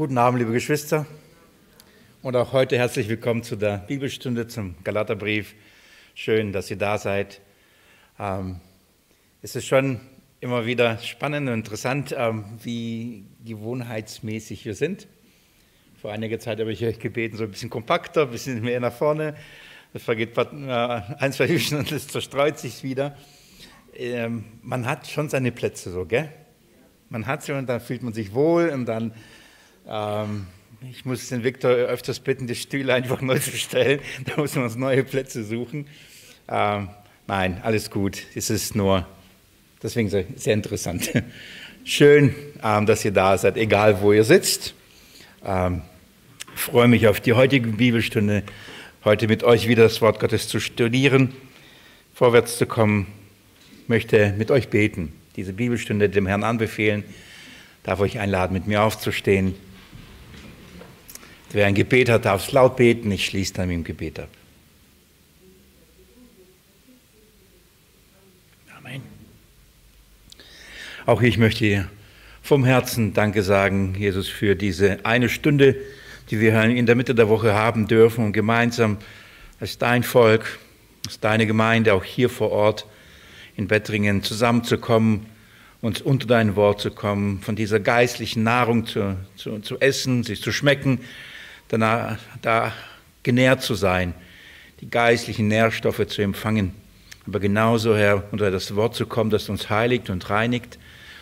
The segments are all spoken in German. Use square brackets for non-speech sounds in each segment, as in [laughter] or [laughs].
Guten Abend, liebe Geschwister. Und auch heute herzlich willkommen zu der Bibelstunde zum Galaterbrief. Schön, dass ihr da seid. Ähm, es ist schon immer wieder spannend und interessant, ähm, wie gewohnheitsmäßig wir sind. Vor einiger Zeit habe ich euch gebeten, so ein bisschen kompakter, ein bisschen mehr nach vorne. Das vergeht äh, ein, zwei Hübschen und es zerstreut sich wieder. Ähm, man hat schon seine Plätze so, gell? Man hat sie und dann fühlt man sich wohl und dann, ähm, ich muss den Viktor öfters bitten, die Stühle einfach neu zu stellen. [laughs] Da muss man uns neue Plätze suchen. Ähm, nein, alles gut. Es ist nur, deswegen sehr interessant. [laughs] Schön, ähm, dass ihr da seid, egal wo ihr sitzt. Ähm, ich freue mich auf die heutige Bibelstunde, heute mit euch wieder das Wort Gottes zu studieren, vorwärts zu kommen. Ich möchte mit euch beten diese Bibelstunde dem Herrn anbefehlen, darf euch einladen, mit mir aufzustehen. Wer ein Gebet hat, darf es laut beten. Ich schließe dann mit dem Gebet ab. Amen. Auch ich möchte dir vom Herzen Danke sagen, Jesus, für diese eine Stunde, die wir in der Mitte der Woche haben dürfen und gemeinsam als dein Volk, als deine Gemeinde auch hier vor Ort in Bettringen zusammenzukommen, uns unter dein Wort zu kommen, von dieser geistlichen Nahrung zu, zu, zu essen, sich zu schmecken, danach da genährt zu sein, die geistlichen Nährstoffe zu empfangen. Aber genauso, Herr, unter das Wort zu kommen, das uns heiligt und reinigt,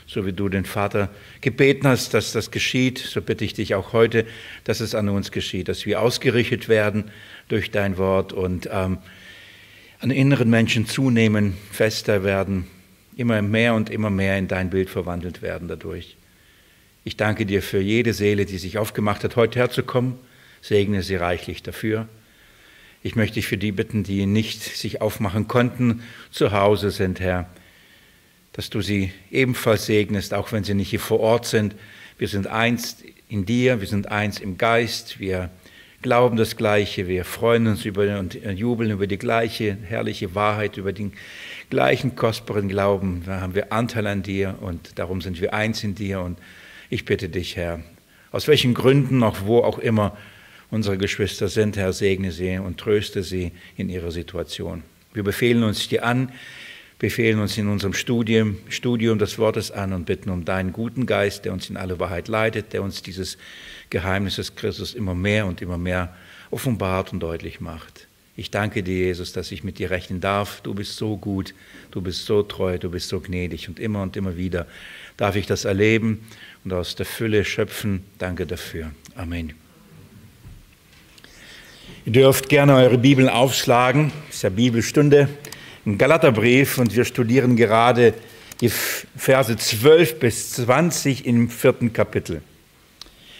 so wie du den Vater gebeten hast, dass das geschieht, so bitte ich dich auch heute, dass es an uns geschieht, dass wir ausgerichtet werden durch dein Wort und ähm, an inneren Menschen zunehmen, fester werden, immer mehr und immer mehr in dein Bild verwandelt werden dadurch. Ich danke dir für jede Seele, die sich aufgemacht hat, heute herzukommen. Segne sie reichlich dafür. Ich möchte dich für die bitten, die nicht sich aufmachen konnten, zu Hause sind, Herr, dass du sie ebenfalls segnest, auch wenn sie nicht hier vor Ort sind. Wir sind eins in dir, wir sind eins im Geist, wir glauben das Gleiche, wir freuen uns über und jubeln über die gleiche herrliche Wahrheit, über den gleichen kostbaren Glauben. Da haben wir Anteil an dir und darum sind wir eins in dir. Und ich bitte dich, Herr, aus welchen Gründen, auch wo auch immer unsere Geschwister sind, Herr, segne sie und tröste sie in ihrer Situation. Wir befehlen uns dir an, befehlen uns in unserem Studium, Studium des Wortes an und bitten um deinen guten Geist, der uns in alle Wahrheit leitet, der uns dieses Geheimnis des Christus immer mehr und immer mehr offenbart und deutlich macht. Ich danke dir, Jesus, dass ich mit dir rechnen darf. Du bist so gut, du bist so treu, du bist so gnädig und immer und immer wieder darf ich das erleben und aus der Fülle schöpfen. Danke dafür. Amen. Ihr dürft gerne eure Bibeln aufschlagen. Es ist ja Bibelstunde im Galaterbrief und wir studieren gerade die Verse 12 bis 20 im vierten Kapitel.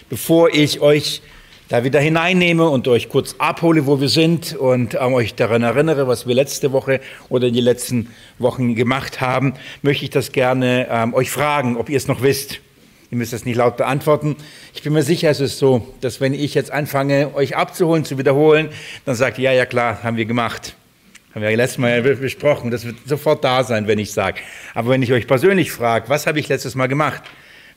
Bevor ich euch da wieder hineinnehme und euch kurz abhole, wo wir sind und ähm, euch daran erinnere, was wir letzte Woche oder die letzten Wochen gemacht haben, möchte ich das gerne ähm, euch fragen, ob ihr es noch wisst. Ihr müsst das nicht laut beantworten. Ich bin mir sicher, es ist so, dass wenn ich jetzt anfange, euch abzuholen, zu wiederholen, dann sagt ihr, ja, ja klar, haben wir gemacht. Haben wir letztes Mal besprochen. Das wird sofort da sein, wenn ich sage. Aber wenn ich euch persönlich frage, was habe ich letztes Mal gemacht?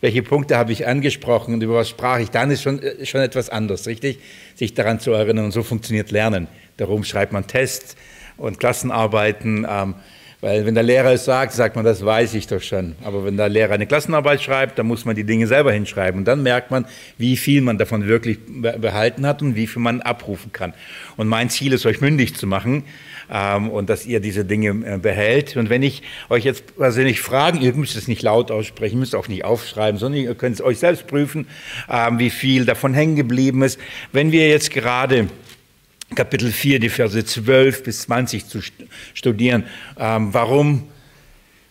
welche Punkte habe ich angesprochen und über was sprach ich, dann ist schon, äh, schon etwas anderes, richtig? Sich daran zu erinnern und so funktioniert Lernen. Darum schreibt man Tests und Klassenarbeiten, ähm, weil wenn der Lehrer es sagt, sagt man, das weiß ich doch schon. Aber wenn der Lehrer eine Klassenarbeit schreibt, dann muss man die Dinge selber hinschreiben. Und dann merkt man, wie viel man davon wirklich behalten hat und wie viel man abrufen kann. Und mein Ziel ist, euch mündig zu machen ähm, und dass ihr diese Dinge äh, behält. Und wenn ich euch jetzt persönlich fragen, ihr müsst es nicht laut aussprechen, müsst auch nicht aufschreiben, sondern ihr könnt es euch selbst prüfen, ähm, wie viel davon hängen geblieben ist. Wenn wir jetzt gerade Kapitel 4, die Verse 12 bis 20 zu studieren, ähm, warum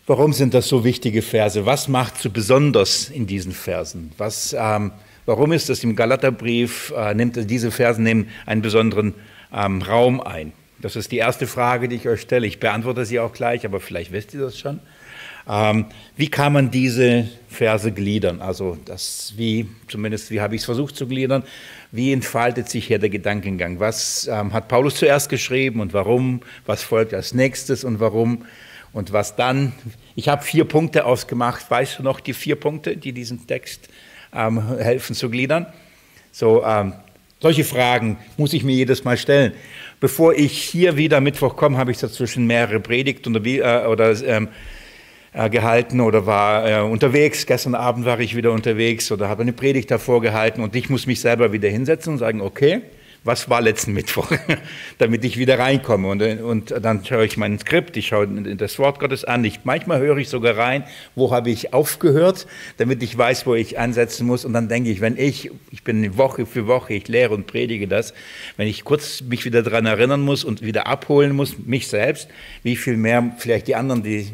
Warum sind das so wichtige Verse? Was macht so besonders in diesen Versen? Was, ähm, warum ist das im Galaterbrief, äh, nimmt diese Versen nehmen einen besonderen ähm, Raum ein? Das ist die erste Frage, die ich euch stelle. Ich beantworte sie auch gleich, aber vielleicht wisst ihr das schon. Ähm, wie kann man diese Verse gliedern? Also das, wie, zumindest wie habe ich es versucht zu gliedern, wie entfaltet sich hier der Gedankengang? Was ähm, hat Paulus zuerst geschrieben und warum? Was folgt als nächstes und warum? Und was dann? Ich habe vier Punkte ausgemacht. Weißt du noch die vier Punkte, die diesen Text ähm, helfen zu gliedern? So, ähm, solche Fragen muss ich mir jedes Mal stellen. Bevor ich hier wieder Mittwoch komme, habe ich dazwischen mehrere Predigt oder, äh, oder ähm, äh, gehalten oder war äh, unterwegs. Gestern Abend war ich wieder unterwegs oder habe eine Predigt davor gehalten und ich muss mich selber wieder hinsetzen und sagen, okay, was war letzten Mittwoch, [laughs] damit ich wieder reinkomme. Und, und dann schaue ich mein Skript, ich schaue das Wort Gottes an. Ich, manchmal höre ich sogar rein, wo habe ich aufgehört, damit ich weiß, wo ich ansetzen muss. Und dann denke ich, wenn ich, ich bin Woche für Woche, ich lehre und predige das, wenn ich kurz mich wieder daran erinnern muss und wieder abholen muss, mich selbst, wie viel mehr vielleicht die anderen, die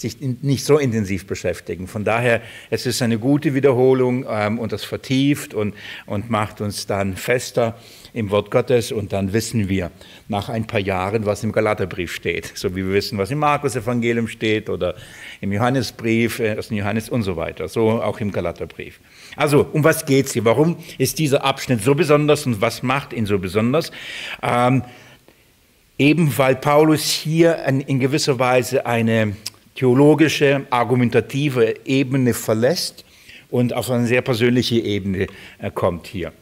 sich nicht so intensiv beschäftigen. Von daher, es ist eine gute Wiederholung ähm, und das vertieft und, und macht uns dann fester im Wort Gottes und dann wissen wir nach ein paar Jahren, was im Galaterbrief steht, so wie wir wissen, was im Markus-Evangelium steht oder im Johannesbrief, äh, aus dem Johannes und so weiter, so auch im Galaterbrief. Also, um was geht es hier? Warum ist dieser Abschnitt so besonders und was macht ihn so besonders? Ähm, eben weil Paulus hier in gewisser Weise eine theologische, argumentative Ebene verlässt und auf eine sehr persönliche Ebene äh, kommt hier.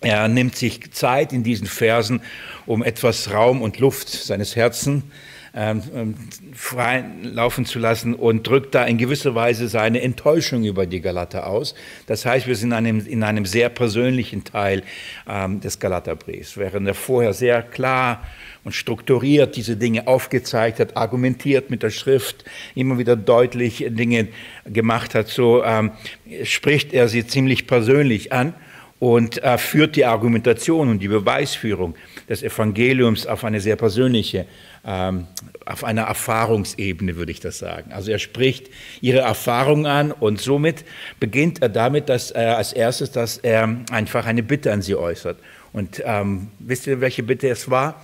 Er nimmt sich Zeit in diesen Versen, um etwas Raum und Luft seines Herzens ähm, ähm, frei laufen zu lassen und drückt da in gewisser Weise seine Enttäuschung über die Galater aus. Das heißt, wir sind in einem, in einem sehr persönlichen Teil ähm, des Galaterbriefs, während er vorher sehr klar und strukturiert diese Dinge aufgezeigt hat, argumentiert mit der Schrift, immer wieder deutlich Dinge gemacht hat, so ähm, spricht er sie ziemlich persönlich an und äh, führt die Argumentation und die Beweisführung des Evangeliums auf eine sehr persönliche, ähm, auf einer Erfahrungsebene, würde ich das sagen. Also er spricht ihre Erfahrung an und somit beginnt er damit, dass er als erstes, dass er einfach eine Bitte an sie äußert. Und ähm, wisst ihr, welche Bitte es war?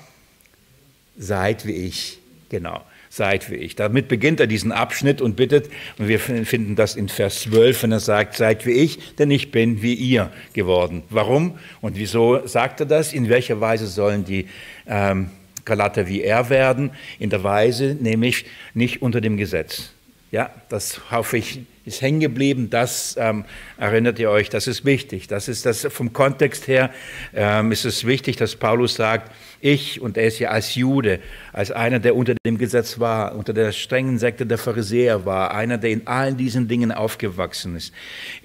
Seid wie ich, genau seid wie ich. Damit beginnt er diesen Abschnitt und bittet, und wir finden das in Vers 12, wenn er sagt, seid wie ich, denn ich bin wie ihr geworden. Warum und wieso sagt er das? In welcher Weise sollen die ähm, Galater wie er werden? In der Weise, nämlich nicht unter dem Gesetz. Ja, das hoffe ich, ist hängen geblieben. Das ähm, erinnert ihr euch, das ist wichtig. Das ist das vom Kontext her ähm, ist es wichtig, dass Paulus sagt, ich, und er ist ja als Jude, als einer, der unter dem Gesetz war, unter der strengen Sekte der Pharisäer war, einer, der in allen diesen Dingen aufgewachsen ist.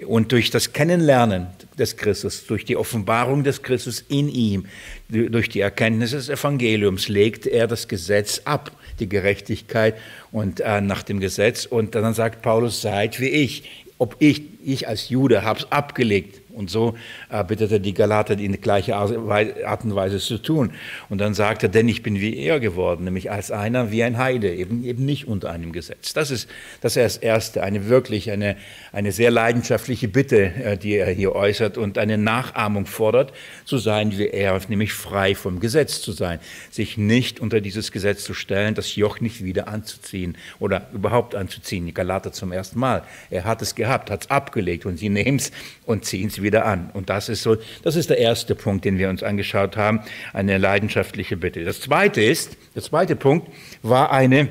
Und durch das Kennenlernen des Christus, durch die Offenbarung des Christus in ihm, durch die Erkenntnis des Evangeliums, legt er das Gesetz ab, die Gerechtigkeit und äh, nach dem Gesetz. Und dann sagt Paulus, seid wie ich. Ob ich, ich als Jude habe es abgelegt, und so äh, bittet er die Galater, die in die gleiche Art und Weise zu tun. Und dann sagt er, denn ich bin wie er geworden, nämlich als einer wie ein Heide, eben, eben nicht unter einem Gesetz. Das ist das, Erste, eine wirklich, eine, eine sehr leidenschaftliche Bitte, äh, die er hier äußert und eine Nachahmung fordert, zu sein wie er, nämlich frei vom Gesetz zu sein, sich nicht unter dieses Gesetz zu stellen, das Joch nicht wieder anzuziehen oder überhaupt anzuziehen. Die Galater zum ersten Mal. Er hat es gehabt, hat es abgelegt und sie nehmen es und ziehen es wieder wieder an. Und das ist so, das ist der erste Punkt, den wir uns angeschaut haben, eine leidenschaftliche Bitte. Das zweite ist, der zweite Punkt war eine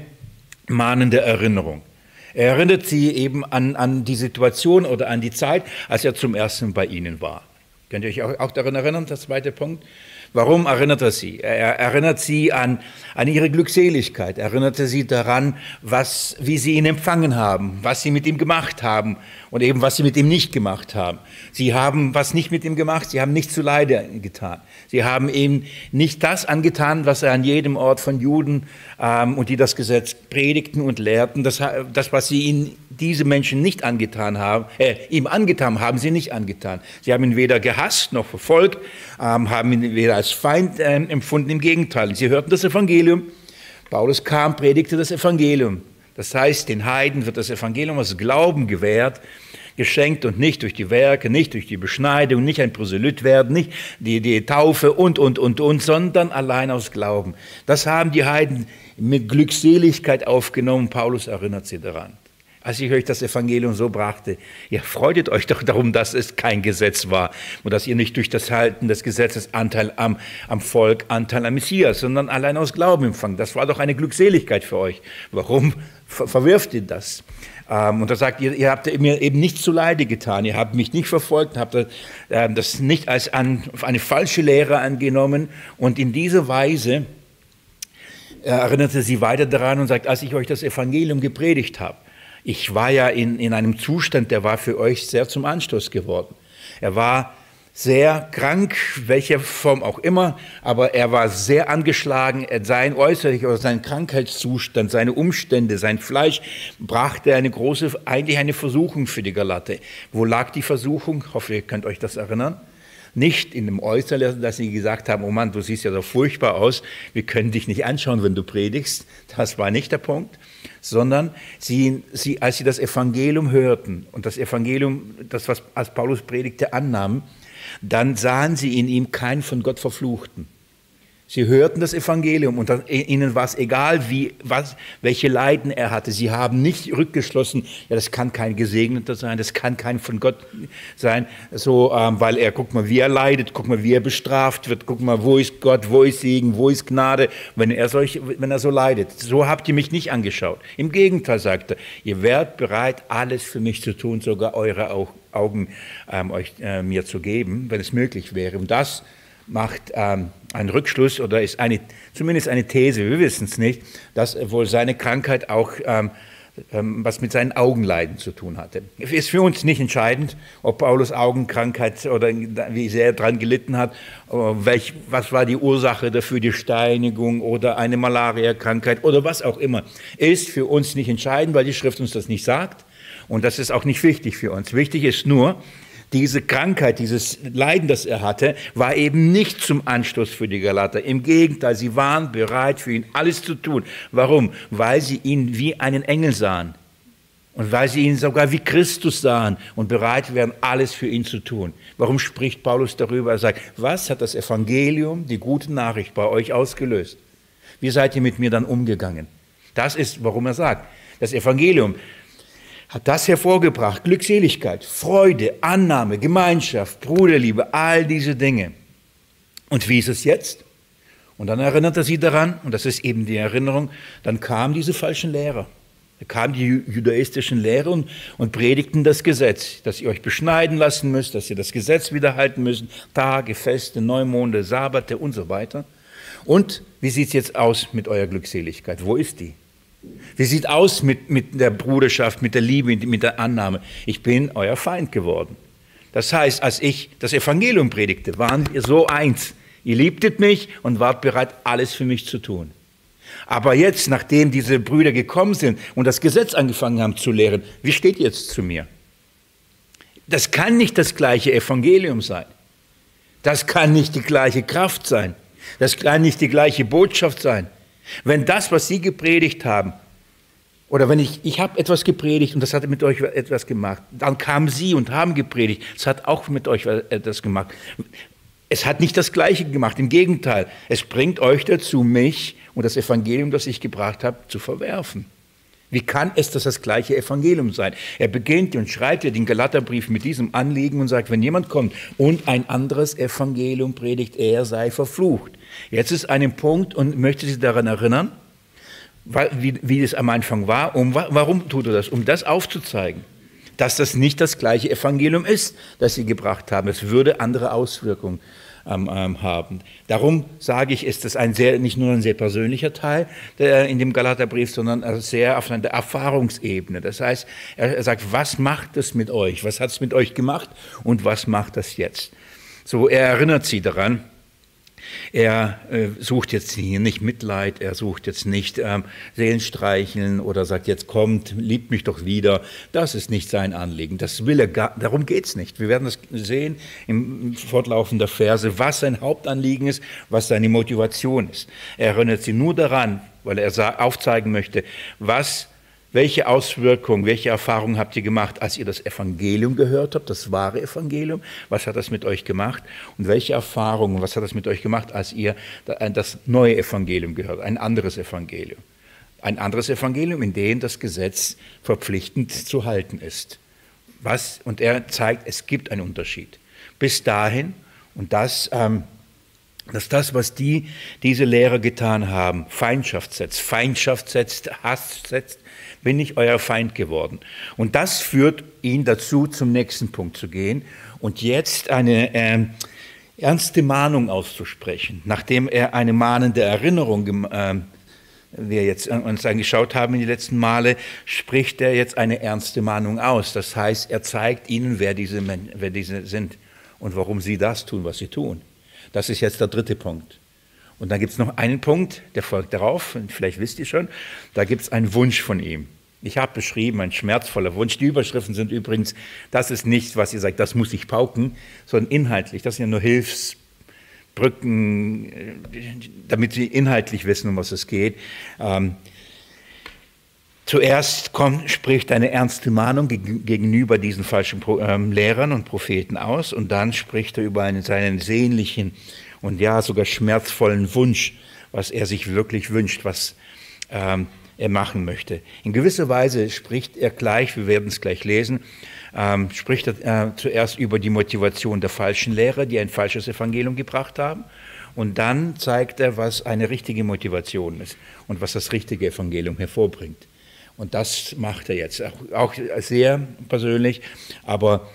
mahnende Erinnerung. Er erinnert sie eben an, an die Situation oder an die Zeit, als er zum ersten Mal bei ihnen war. Könnt ihr euch auch, auch daran erinnern, der zweite Punkt? Warum erinnert er sie? Er erinnert sie an, an ihre Glückseligkeit, er erinnerte sie daran, was, wie sie ihn empfangen haben, was sie mit ihm gemacht haben und eben was sie mit ihm nicht gemacht haben. Sie haben was nicht mit ihm gemacht, sie haben nichts zu Leide getan. Sie haben ihm nicht das angetan, was er an jedem Ort von Juden ähm, und die das Gesetz predigten und lehrten, das, das was sie ihn, diese Menschen nicht angetan haben, äh, ihm angetan haben, sie nicht angetan. Sie haben ihn weder gehasst noch verfolgt, ähm, haben ihn weder als Feind äh, empfunden, im Gegenteil. Sie hörten das Evangelium. Paulus kam, predigte das Evangelium. Das heißt, den Heiden wird das Evangelium aus Glauben gewährt, geschenkt und nicht durch die Werke, nicht durch die Beschneidung, nicht ein Proselyt werden, nicht die, die Taufe und, und, und, und, sondern allein aus Glauben. Das haben die Heiden mit Glückseligkeit aufgenommen. Paulus erinnert sie daran. Als ich euch das Evangelium so brachte, ihr freutet euch doch darum, dass es kein Gesetz war und dass ihr nicht durch das Halten des Gesetzes Anteil am, am Volk, Anteil am Messias, sondern allein aus Glauben empfangen. Das war doch eine Glückseligkeit für euch. Warum verwirft ihr das? Ähm, und er sagt, ihr, ihr, habt mir eben nicht zu Leide getan, ihr habt mich nicht verfolgt, habt äh, das nicht als eine falsche Lehre angenommen. Und in dieser Weise er erinnerte sie weiter daran und sagt, als ich euch das Evangelium gepredigt habe, ich war ja in, in einem Zustand, der war für euch sehr zum Anstoß geworden. Er war sehr krank, welcher Form auch immer, aber er war sehr angeschlagen. Sein äußerlich oder sein Krankheitszustand, seine Umstände, sein Fleisch brachte eine große, eigentlich eine Versuchung für die Galate. Wo lag die Versuchung? Ich hoffe, ihr könnt euch das erinnern. Nicht in dem Äußeren, dass sie gesagt haben, oh Mann, du siehst ja so furchtbar aus, wir können dich nicht anschauen, wenn du predigst. Das war nicht der Punkt sondern sie, sie, als sie das Evangelium hörten und das Evangelium, das was als Paulus predigte, annahmen, dann sahen sie in ihm keinen von Gott verfluchten. Sie hörten das Evangelium und ihnen war es egal, wie, was, welche Leiden er hatte. Sie haben nicht rückgeschlossen, ja, das kann kein Gesegneter sein, das kann kein von Gott sein, so, ähm, weil er, guck mal, wie er leidet, guck mal, wie er bestraft wird, guck mal, wo ist Gott, wo ist Segen, wo ist Gnade, wenn er, solch, wenn er so leidet. So habt ihr mich nicht angeschaut. Im Gegenteil, sagte er, ihr wärt bereit, alles für mich zu tun, sogar eure Augen ähm, euch, äh, mir zu geben, wenn es möglich wäre. Und das macht ähm, einen Rückschluss oder ist eine, zumindest eine These, wir wissen es nicht, dass wohl seine Krankheit auch ähm, ähm, was mit seinen Augenleiden zu tun hatte. Ist für uns nicht entscheidend, ob Paulus Augenkrankheit oder wie sehr er daran gelitten hat, äh, welch, was war die Ursache dafür, die Steinigung oder eine Malariakrankheit oder was auch immer. Ist für uns nicht entscheidend, weil die Schrift uns das nicht sagt. Und das ist auch nicht wichtig für uns. Wichtig ist nur, diese Krankheit, dieses Leiden, das er hatte, war eben nicht zum Anstoß für die Galater. Im Gegenteil, sie waren bereit, für ihn alles zu tun. Warum? Weil sie ihn wie einen Engel sahen. Und weil sie ihn sogar wie Christus sahen und bereit wären, alles für ihn zu tun. Warum spricht Paulus darüber? Er sagt, was hat das Evangelium, die gute Nachricht bei euch ausgelöst? Wie seid ihr mit mir dann umgegangen? Das ist, warum er sagt, das Evangelium hat das hervorgebracht. Glückseligkeit, Freude, Annahme, Gemeinschaft, Bruderliebe, all diese Dinge. Und wie ist es jetzt? Und dann erinnert er sie daran, und das ist eben die Erinnerung, dann kamen diese falschen Lehrer. Da kamen die judaistischen Lehrer und, und predigten das Gesetz, dass ihr euch beschneiden lassen müsst, dass ihr das Gesetz wiederhalten müsst, Tage, Feste, Neumonde, Sabbate und so weiter. Und wie sieht es jetzt aus mit eurer Glückseligkeit? Wo ist die? Wie sieht aus mit, mit der Bruderschaft, mit der Liebe, mit der Annahme? Ich bin euer Feind geworden. Das heißt, als ich das Evangelium predigte, waren wir so eins. Ihr liebtet mich und wart bereit, alles für mich zu tun. Aber jetzt, nachdem diese Brüder gekommen sind und das Gesetz angefangen haben zu lehren, wie steht jetzt zu mir? Das kann nicht das gleiche Evangelium sein. Das kann nicht die gleiche Kraft sein. Das kann nicht die gleiche Botschaft sein. Wenn das, was Sie gepredigt haben, oder wenn ich, ich habe etwas gepredigt und das hat mit euch etwas gemacht, dann kamen Sie und haben gepredigt, es hat auch mit euch etwas gemacht. Es hat nicht das Gleiche gemacht, im Gegenteil, es bringt euch dazu, mich und das Evangelium, das ich gebracht habe, zu verwerfen. Wie kann es das das gleiche Evangelium sein? Er beginnt und schreibt ja den Galaterbrief mit diesem Anliegen und sagt, wenn jemand kommt und ein anderes Evangelium predigt, er sei verflucht. Jetzt ist ein Punkt und möchte Sie daran erinnern, wie, wie es am Anfang war. Um, warum tut er das? Um das aufzuzeigen, dass das nicht das gleiche Evangelium ist, das Sie gebracht haben. Es würde andere Auswirkungen haben. Darum sage ich, ist das ein sehr, nicht nur ein sehr persönlicher Teil der, in dem Galaterbrief, sondern sehr auf einer Erfahrungsebene. Das heißt, er, er sagt, was macht es mit euch? Was hat es mit euch gemacht und was macht das jetzt? So, er erinnert sie daran, er äh, sucht jetzt hier nicht Mitleid, er sucht jetzt nicht ähm, Seelenstreicheln oder sagt, jetzt kommt, liebt mich doch wieder. Das ist nicht sein Anliegen. Das will er gar, darum geht es nicht. Wir werden das sehen im Fortlaufen der Verse, was sein Hauptanliegen ist, was seine Motivation ist. Er erinnert sie nur daran, weil er aufzeigen möchte, was welche Auswirkungen, welche Erfahrungen habt ihr gemacht, als ihr das Evangelium gehört habt, das wahre Evangelium? Was hat das mit euch gemacht? Und welche Erfahrungen, was hat das mit euch gemacht, als ihr das neue Evangelium gehört, ein anderes Evangelium? Ein anderes Evangelium, in dem das Gesetz verpflichtend zu halten ist. Was? Und er zeigt, es gibt einen Unterschied. Bis dahin, und das ähm, dass das, was die, diese Lehrer getan haben, Feindschaft setzt, Feindschaft setzt, Hass setzt, bin ich euer Feind geworden. Und das führt ihn dazu, zum nächsten Punkt zu gehen und jetzt eine äh, ernste Mahnung auszusprechen, nachdem er eine mahnende Erinnerung äh, wir jetzt uns angeschaut haben in die letzten Male, spricht er jetzt eine ernste Mahnung aus. Das heißt, er zeigt ihnen, wer diese, wer diese sind und warum sie das tun, was sie tun. Das ist jetzt der dritte Punkt. Und dann gibt es noch einen Punkt, der folgt darauf, und vielleicht wisst ihr schon, da gibt es einen Wunsch von ihm. Ich habe beschrieben, ein schmerzvoller Wunsch. Die Überschriften sind übrigens, das ist nicht, was ihr sagt, das muss ich pauken, sondern inhaltlich. Das sind ja nur Hilfsbrücken, äh, damit sie inhaltlich wissen, um was es geht. Ähm, zuerst kommt, spricht eine ernste Mahnung gegenüber diesen falschen ähm, Lehrern und Propheten aus und dann spricht er über einen, seinen sehnlichen und ja sogar schmerzvollen Wunsch, was er sich wirklich wünscht, was ähm, er machen möchte. In gewisser Weise spricht er gleich, wir werden es gleich lesen, ähm, spricht er äh, zuerst über die Motivation der falschen Lehrer, die ein falsches Evangelium gebracht haben. Und dann zeigt er, was eine richtige Motivation ist und was das richtige Evangelium hervorbringt. Und das macht er jetzt auch, auch sehr persönlich, aber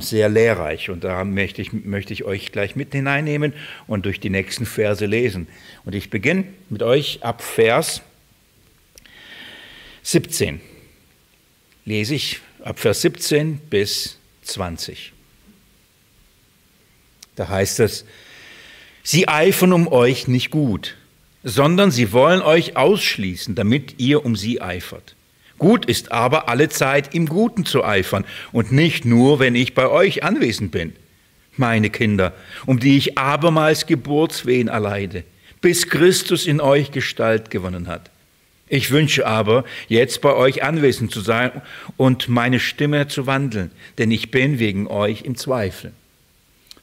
sehr lehrreich. Und da möchte ich, möchte ich euch gleich mit hineinnehmen und durch die nächsten Verse lesen. Und ich beginne mit euch ab Vers 17 lese ich ab Vers 17 bis 20. Da heißt es, sie eifern um euch nicht gut, sondern sie wollen euch ausschließen, damit ihr um sie eifert. Gut ist aber alle Zeit im Guten zu eifern und nicht nur, wenn ich bei euch anwesend bin. Meine Kinder, um die ich abermals Geburtswehen erleide, bis Christus in euch Gestalt gewonnen hat. Ich wünsche aber, jetzt bei euch anwesend zu sein und meine Stimme zu wandeln, denn ich bin wegen euch im Zweifel.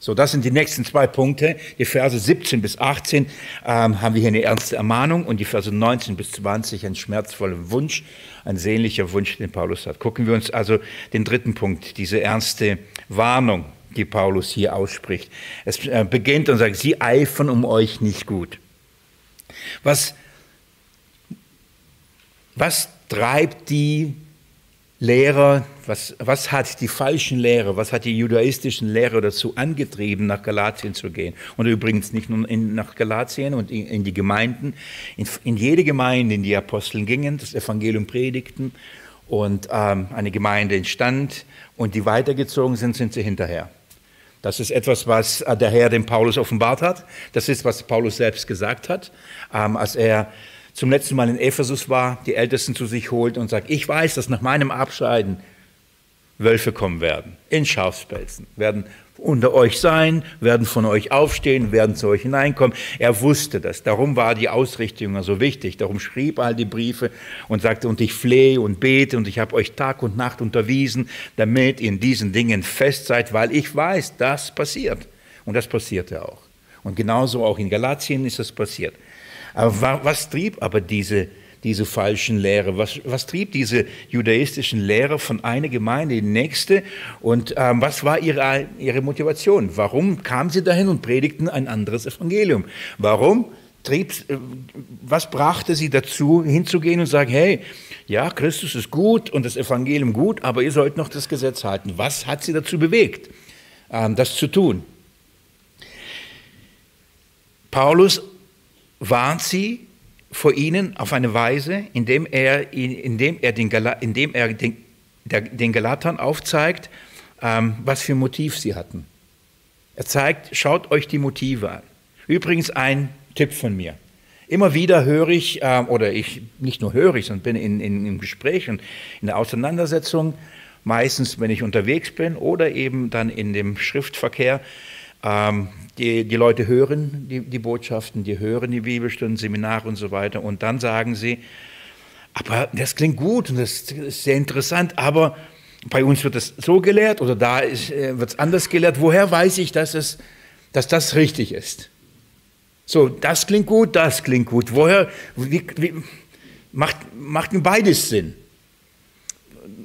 So, das sind die nächsten zwei Punkte. Die Verse 17 bis 18 ähm, haben wir hier eine ernste Ermahnung und die Verse 19 bis 20 ein schmerzvoller Wunsch, ein sehnlicher Wunsch, den Paulus hat. Gucken wir uns also den dritten Punkt, diese ernste Warnung, die Paulus hier ausspricht. Es äh, beginnt und sagt, sie eifern um euch nicht gut. Was was treibt die Lehrer, was, was hat die falschen Lehrer, was hat die judaistischen Lehrer dazu angetrieben, nach Galatien zu gehen? Und übrigens nicht nur in, nach Galatien und in, in die Gemeinden, in, in, jede Gemeinde, in die Aposteln gingen, das Evangelium predigten und ähm, eine Gemeinde entstand und die weitergezogen sind, sind sie hinterher. Das ist etwas, was der Herr dem Paulus offenbart hat. Das ist, was Paulus selbst gesagt hat, ähm, als er zum letzten Mal in Ephesus war, die Ältesten zu sich holt und sagt, ich weiß, dass nach meinem Abscheiden Wölfe kommen werden, in Schafspelzen, werden unter euch sein, werden von euch aufstehen, werden zu euch hineinkommen. Er wusste das. Darum war die Ausrichtung so wichtig. Darum schrieb er all die Briefe und sagte, und ich flehe und bete und ich habe euch Tag und Nacht unterwiesen, damit ihr in diesen Dingen fest seid, weil ich weiß, das passiert. Und das passierte auch. Und genauso auch in Galatien ist es passiert. Aber was trieb aber diese, diese falschen Lehre? Was, was trieb diese judaistischen Lehre von einer Gemeinde in die nächste? Und ähm, was war ihre, ihre Motivation? Warum kamen sie dahin und predigten ein anderes Evangelium? Warum trieb, äh, was brachte sie dazu, hinzugehen und sagen, hey, ja, Christus ist gut und das Evangelium gut, aber ihr sollt noch das Gesetz halten. Was hat sie dazu bewegt, ähm, das zu tun? Paulus warnt sie vor ihnen auf eine Weise, indem er, indem er, den, indem er den, der, den Galatern aufzeigt, ähm, was für Motiv sie hatten. Er zeigt, schaut euch die Motive an. Übrigens ein Tipp von mir. Immer wieder höre ich, äh, oder ich nicht nur höre ich, sondern bin in, in, im Gespräch und in der Auseinandersetzung, meistens wenn ich unterwegs bin oder eben dann in dem Schriftverkehr, ähm, die, die Leute hören die, die Botschaften, die hören die Bibelstunden, Seminare und so weiter und dann sagen sie, aber das klingt gut und das ist sehr interessant, aber bei uns wird es so gelehrt oder da äh, wird es anders gelehrt. Woher weiß ich, dass, es, dass das richtig ist? So, das klingt gut, das klingt gut. Woher, wie, wie, macht, macht mir beides Sinn?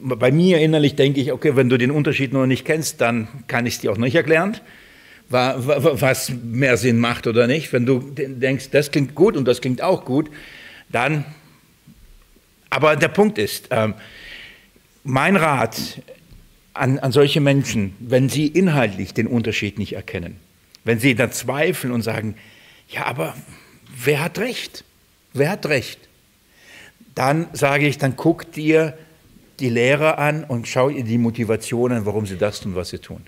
Bei mir innerlich denke ich, okay, wenn du den Unterschied noch nicht kennst, dann kann ich es dir auch nicht erklären was mehr Sinn macht oder nicht. Wenn du denkst, das klingt gut und das klingt auch gut, dann. Aber der Punkt ist, ähm, mein Rat an, an solche Menschen, wenn sie inhaltlich den Unterschied nicht erkennen, wenn sie dann zweifeln und sagen, ja, aber wer hat recht? Wer hat recht? Dann sage ich, dann guck dir die Lehrer an und schau ihr die Motivation an, warum sie das tun, was sie tun.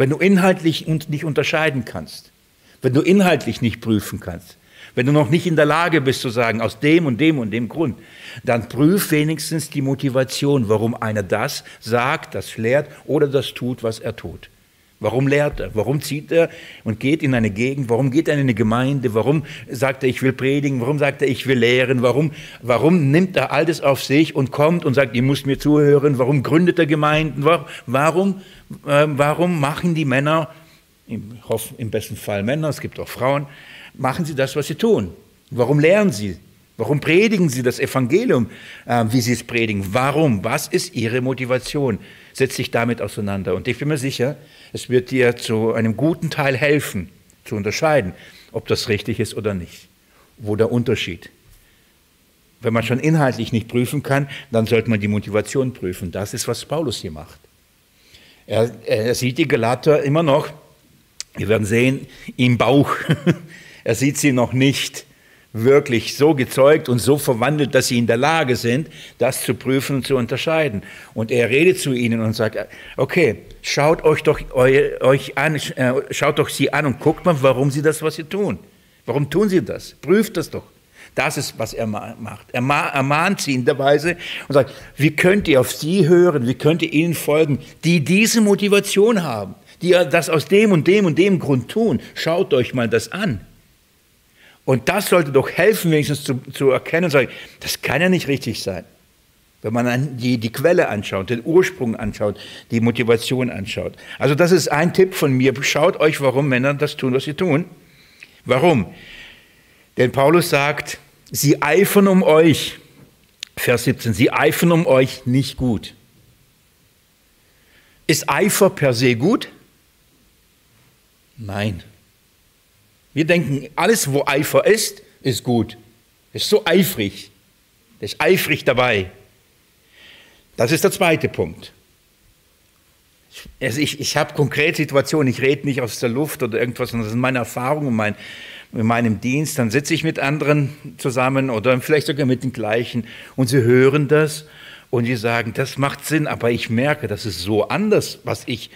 Wenn du inhaltlich nicht unterscheiden kannst, wenn du inhaltlich nicht prüfen kannst, wenn du noch nicht in der Lage bist zu sagen, aus dem und dem und dem Grund, dann prüf wenigstens die Motivation, warum einer das sagt, das lehrt oder das tut, was er tut. Warum lehrt er? Warum zieht er und geht in eine Gegend? Warum geht er in eine Gemeinde? Warum sagt er, ich will predigen? Warum sagt er, ich will lehren? Warum, warum nimmt er all das auf sich und kommt und sagt, ihr müsst mir zuhören? Warum gründet er Gemeinden? Warum, äh, warum machen die Männer, im, im besten Fall Männer, es gibt auch Frauen, machen sie das, was sie tun? Warum lehren sie? Warum predigen sie das Evangelium, äh, wie sie es predigen? Warum? Was ist ihre Motivation? Setz dich damit auseinander. Und ich bin mir sicher, es wird dir zu einem guten Teil helfen, zu unterscheiden, ob das richtig ist oder nicht. Wo der Unterschied. Wenn man schon inhaltlich nicht prüfen kann, dann sollte man die Motivation prüfen. Das ist, was Paulus hier macht. Er, er sieht die Galater immer noch, wir werden sehen, im Bauch. [laughs] er sieht sie noch nicht wirklich so gezeugt und so verwandelt, dass sie in der Lage sind, das zu prüfen und zu unterscheiden. Und er redet zu ihnen und sagt, okay, schaut euch doch euch an, äh, schaut doch sie an und guckt mal, warum sie das, was sie tun. Warum tun sie das? Prüft das doch. Das ist, was er macht. Er ermahnt sie in der Weise und sagt, wie könnt ihr auf sie hören, wie könnt ihr ihnen folgen, die diese Motivation haben, die das aus dem und dem und dem Grund tun. Schaut euch mal das an. Und das sollte doch helfen, wenigstens zu, zu erkennen, sagen, das kann ja nicht richtig sein. Wenn man die, die Quelle anschaut, den Ursprung anschaut, die Motivation anschaut. Also das ist ein Tipp von mir. Schaut euch, warum Männer das tun, was sie tun. Warum? Denn Paulus sagt, sie eifern um euch. Vers 17, sie eifern um euch nicht gut. Ist Eifer per se gut? Nein. Wir denken, alles, wo Eifer ist, ist gut. Ist so eifrig. Ist eifrig dabei. Das ist der zweite Punkt. Also ich, ich habe konkrete Situationen, ich rede nicht aus der Luft oder irgendwas, sondern das sind meine Erfahrungen mein, in meinem Dienst. Dann sitze ich mit anderen zusammen oder vielleicht sogar mit den gleichen und sie hören das und sie sagen, das macht Sinn, aber ich merke, das ist so anders, was ich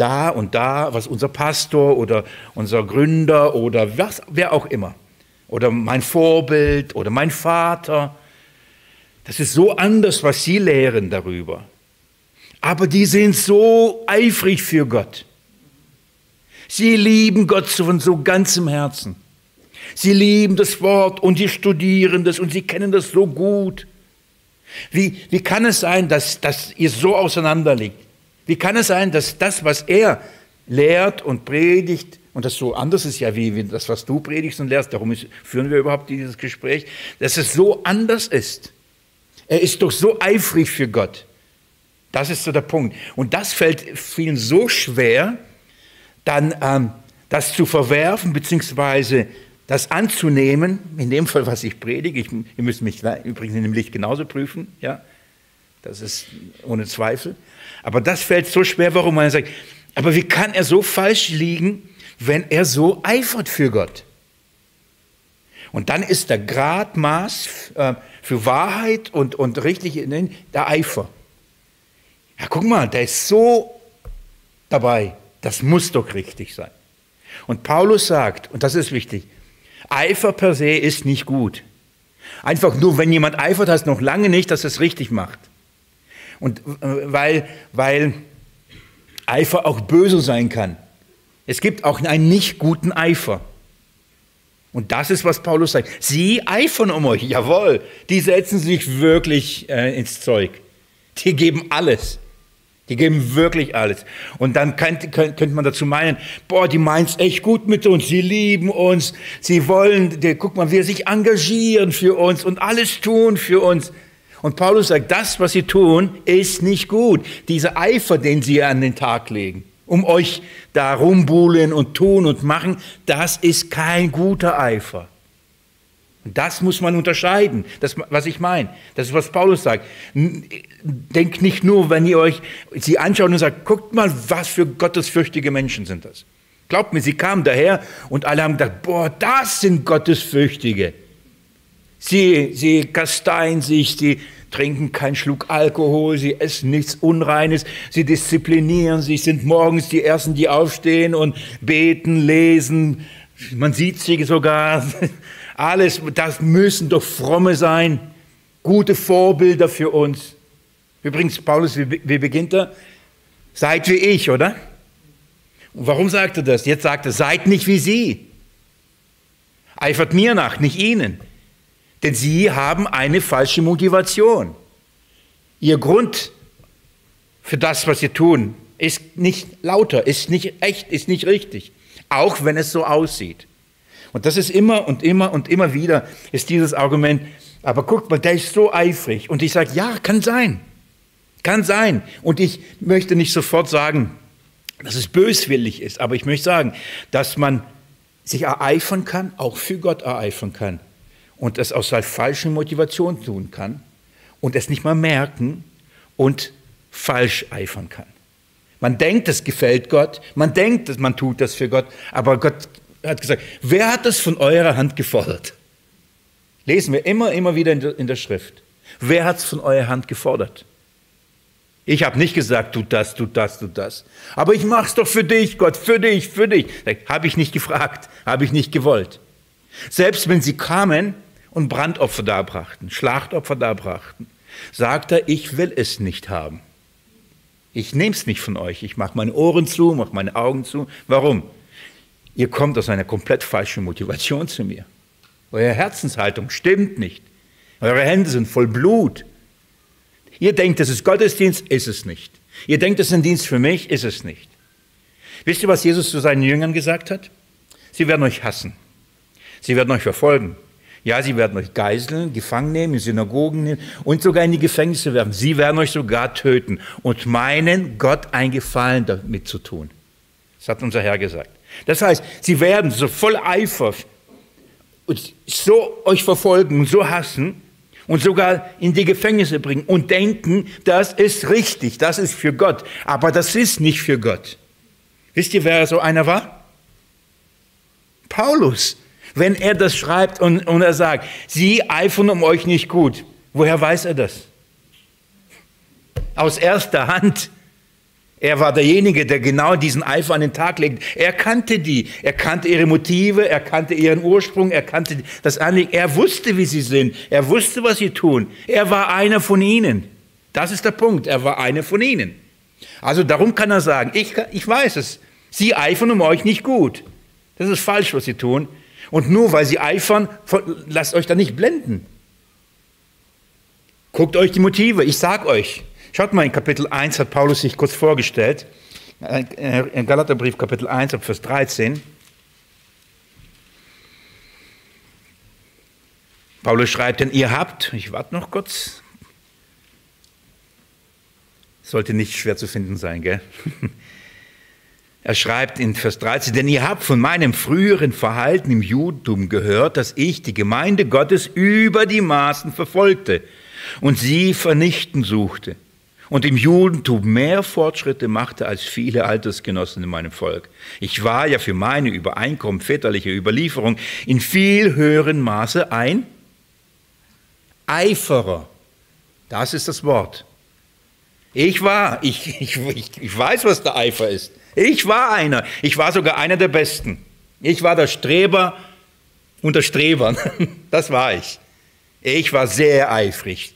da und da, was unser Pastor oder unser Gründer oder was, wer auch immer, oder mein Vorbild oder mein Vater, das ist so anders, was sie lehren darüber. Aber die sind so eifrig für Gott. Sie lieben Gott von so ganzem Herzen. Sie lieben das Wort und sie studieren das und sie kennen das so gut. Wie, wie kann es sein, dass, dass ihr so auseinander liegt? Wie kann es sein, dass das, was er lehrt und predigt, und das so anders ist ja wie, das, was du predigst und lehrst, darum führen wir überhaupt dieses Gespräch, dass es so anders ist. Er ist doch so eifrig für Gott. Das ist so der Punkt. Und das fällt vielen so schwer, dann ähm, das zu verwerfen, beziehungsweise das anzunehmen, in dem Fall, was ich predige. Ich, ihr müsst mich übrigens in dem Licht genauso prüfen, ja. Das ist ohne Zweifel. Aber das fällt so schwer, warum man sagt, aber wie kann er so falsch liegen, wenn er so eifert für Gott? Und dann ist der Gradmaß äh, für Wahrheit und, und richtig der Eifer. Ja, guck mal, der ist so dabei. Das muss doch richtig sein. Und Paulus sagt, und das ist wichtig, Eifer per se ist nicht gut. Einfach nur, wenn jemand eifert, heißt noch lange nicht, dass es richtig macht. Und äh, weil, weil Eifer auch böse sein kann. Es gibt auch einen nicht guten Eifer. Und das ist, was Paulus sagt. Sie eifern um euch, jawohl. Die setzen sich wirklich äh, ins Zeug. Die geben alles. Die geben wirklich alles. Und dann könnte, könnte man dazu meinen, boah, die meinen es echt gut mit uns, sie lieben uns, sie wollen, die, guck mal, wir sich engagieren für uns und alles tun für uns. Und Paulus sagt, das, was sie tun, ist nicht gut. Dieser Eifer, den sie an den Tag legen. um euch da rumbuhlen und tun und machen, das ist kein guter Eifer. Und das muss man unterscheiden, das, was ich meine. Das ist, was Paulus sagt. Denkt nicht nur, wenn ihr euch sie anschaut und sagt, guckt mal, was für gottesfürchtige Menschen sind das. Glaubt mir, sie kamen daher und alle haben gedacht, boah, das sind Gottesfürchtige. Sie, sie kasteien sich, sie trinken keinen Schluck Alkohol, sie essen nichts Unreines, sie disziplinieren sich, sind morgens die Ersten, die aufstehen und beten, lesen. Man sieht sie sogar. [laughs] Alles, das müssen doch fromme sein, gute Vorbilder für uns. Übrigens, Paulus, wie, wie beginnt er? Seid wie ich, oder? Und warum sagt er das? Jetzt sagt er, seid nicht wie sie. Eifert mir nach, nicht ihnen. Denn sie haben eine falsche Motivation. Ihr Grund für das, was sie tun, ist nicht lauter, ist nicht echt, ist nicht richtig. Auch wenn es so aussieht. Und das ist immer und immer und immer wieder ist dieses Argument, aber guck mal, der ist so eifrig. Und ich sage, ja, kann sein. Kann sein. Und ich möchte nicht sofort sagen, dass es böswillig ist, aber ich möchte sagen, dass man sich ereifern kann, auch für Gott ereifern kann und es aus seiner falschen Motivation tun kann und es nicht mal merken und falsch eifern kann. Man denkt, es gefällt Gott, man denkt, man tut das für Gott, aber Gott hat gesagt, wer hat das von eurer Hand gefordert? Lesen wir immer, immer wieder in der Schrift. Wer hat es von eurer Hand gefordert? Ich habe nicht gesagt, tu das, tu das, tu das. Aber ich mache es doch für dich, Gott, für dich, für dich. Habe ich nicht gefragt, habe ich nicht gewollt. Selbst wenn sie kamen und Brandopfer darbrachten, Schlachtopfer darbrachten, sagt er, ich will es nicht haben. Ich nehme es nicht von euch. Ich mache meine Ohren zu, mache meine Augen zu. Warum? Ihr kommt aus einer komplett falschen Motivation zu mir. Eure Herzenshaltung stimmt nicht. Eure Hände sind voll Blut. Ihr denkt, das ist Gottesdienst, ist es nicht. Ihr denkt, das ist ein Dienst für mich, ist es nicht. Wisst ihr, was Jesus zu seinen Jüngern gesagt hat? Sie werden euch hassen. Sie werden euch verfolgen. Ja, sie werden euch geiseln, gefangen nehmen, in Synagogen nehmen und sogar in die Gefängnisse werfen. Sie werden euch sogar töten und meinen, Gott einen Gefallen damit zu tun. Das hat unser Herr gesagt. Das heißt, sie werden so voll Eifer und so euch verfolgen und so hassen, und sogar in die Gefängnisse bringen und denken, das ist richtig, das ist für Gott. Aber das ist nicht für Gott. Wisst ihr, wer so einer war? Paulus. Wenn er das schreibt und, und er sagt, sie eifern um euch nicht gut, woher weiß er das? Aus erster Hand. Er war derjenige, der genau diesen Eifer an den Tag legt. Er kannte die, er kannte ihre Motive, er kannte ihren Ursprung, er kannte das Anliegen. Er wusste, wie sie sind, er wusste, was sie tun. Er war einer von ihnen. Das ist der Punkt, er war einer von ihnen. Also darum kann er sagen, ich, ich weiß es, sie eifern um euch nicht gut. Das ist falsch, was sie tun. Und nur weil sie eifern, lasst euch da nicht blenden. Guckt euch die Motive, ich sag euch. Schaut mal, in Kapitel 1 hat Paulus sich kurz vorgestellt. In Galaterbrief Kapitel 1 ab Vers 13. Paulus schreibt, denn ihr habt, ich warte noch kurz, sollte nicht schwer zu finden sein, gell? [laughs] Er schreibt in Vers 13, denn ihr habt von meinem früheren Verhalten im Judentum gehört, dass ich die Gemeinde Gottes über die Maßen verfolgte und sie vernichten suchte und im Judentum mehr Fortschritte machte als viele Altersgenossen in meinem Volk. Ich war ja für meine Übereinkommen, väterliche Überlieferung in viel höherem Maße ein Eiferer. Das ist das Wort. Ich war, ich, ich, ich weiß, was der Eifer ist. Ich war einer. Ich war sogar einer der Besten. Ich war der Streber unter Strebern. [laughs] Das war ich. Ich war sehr eifrig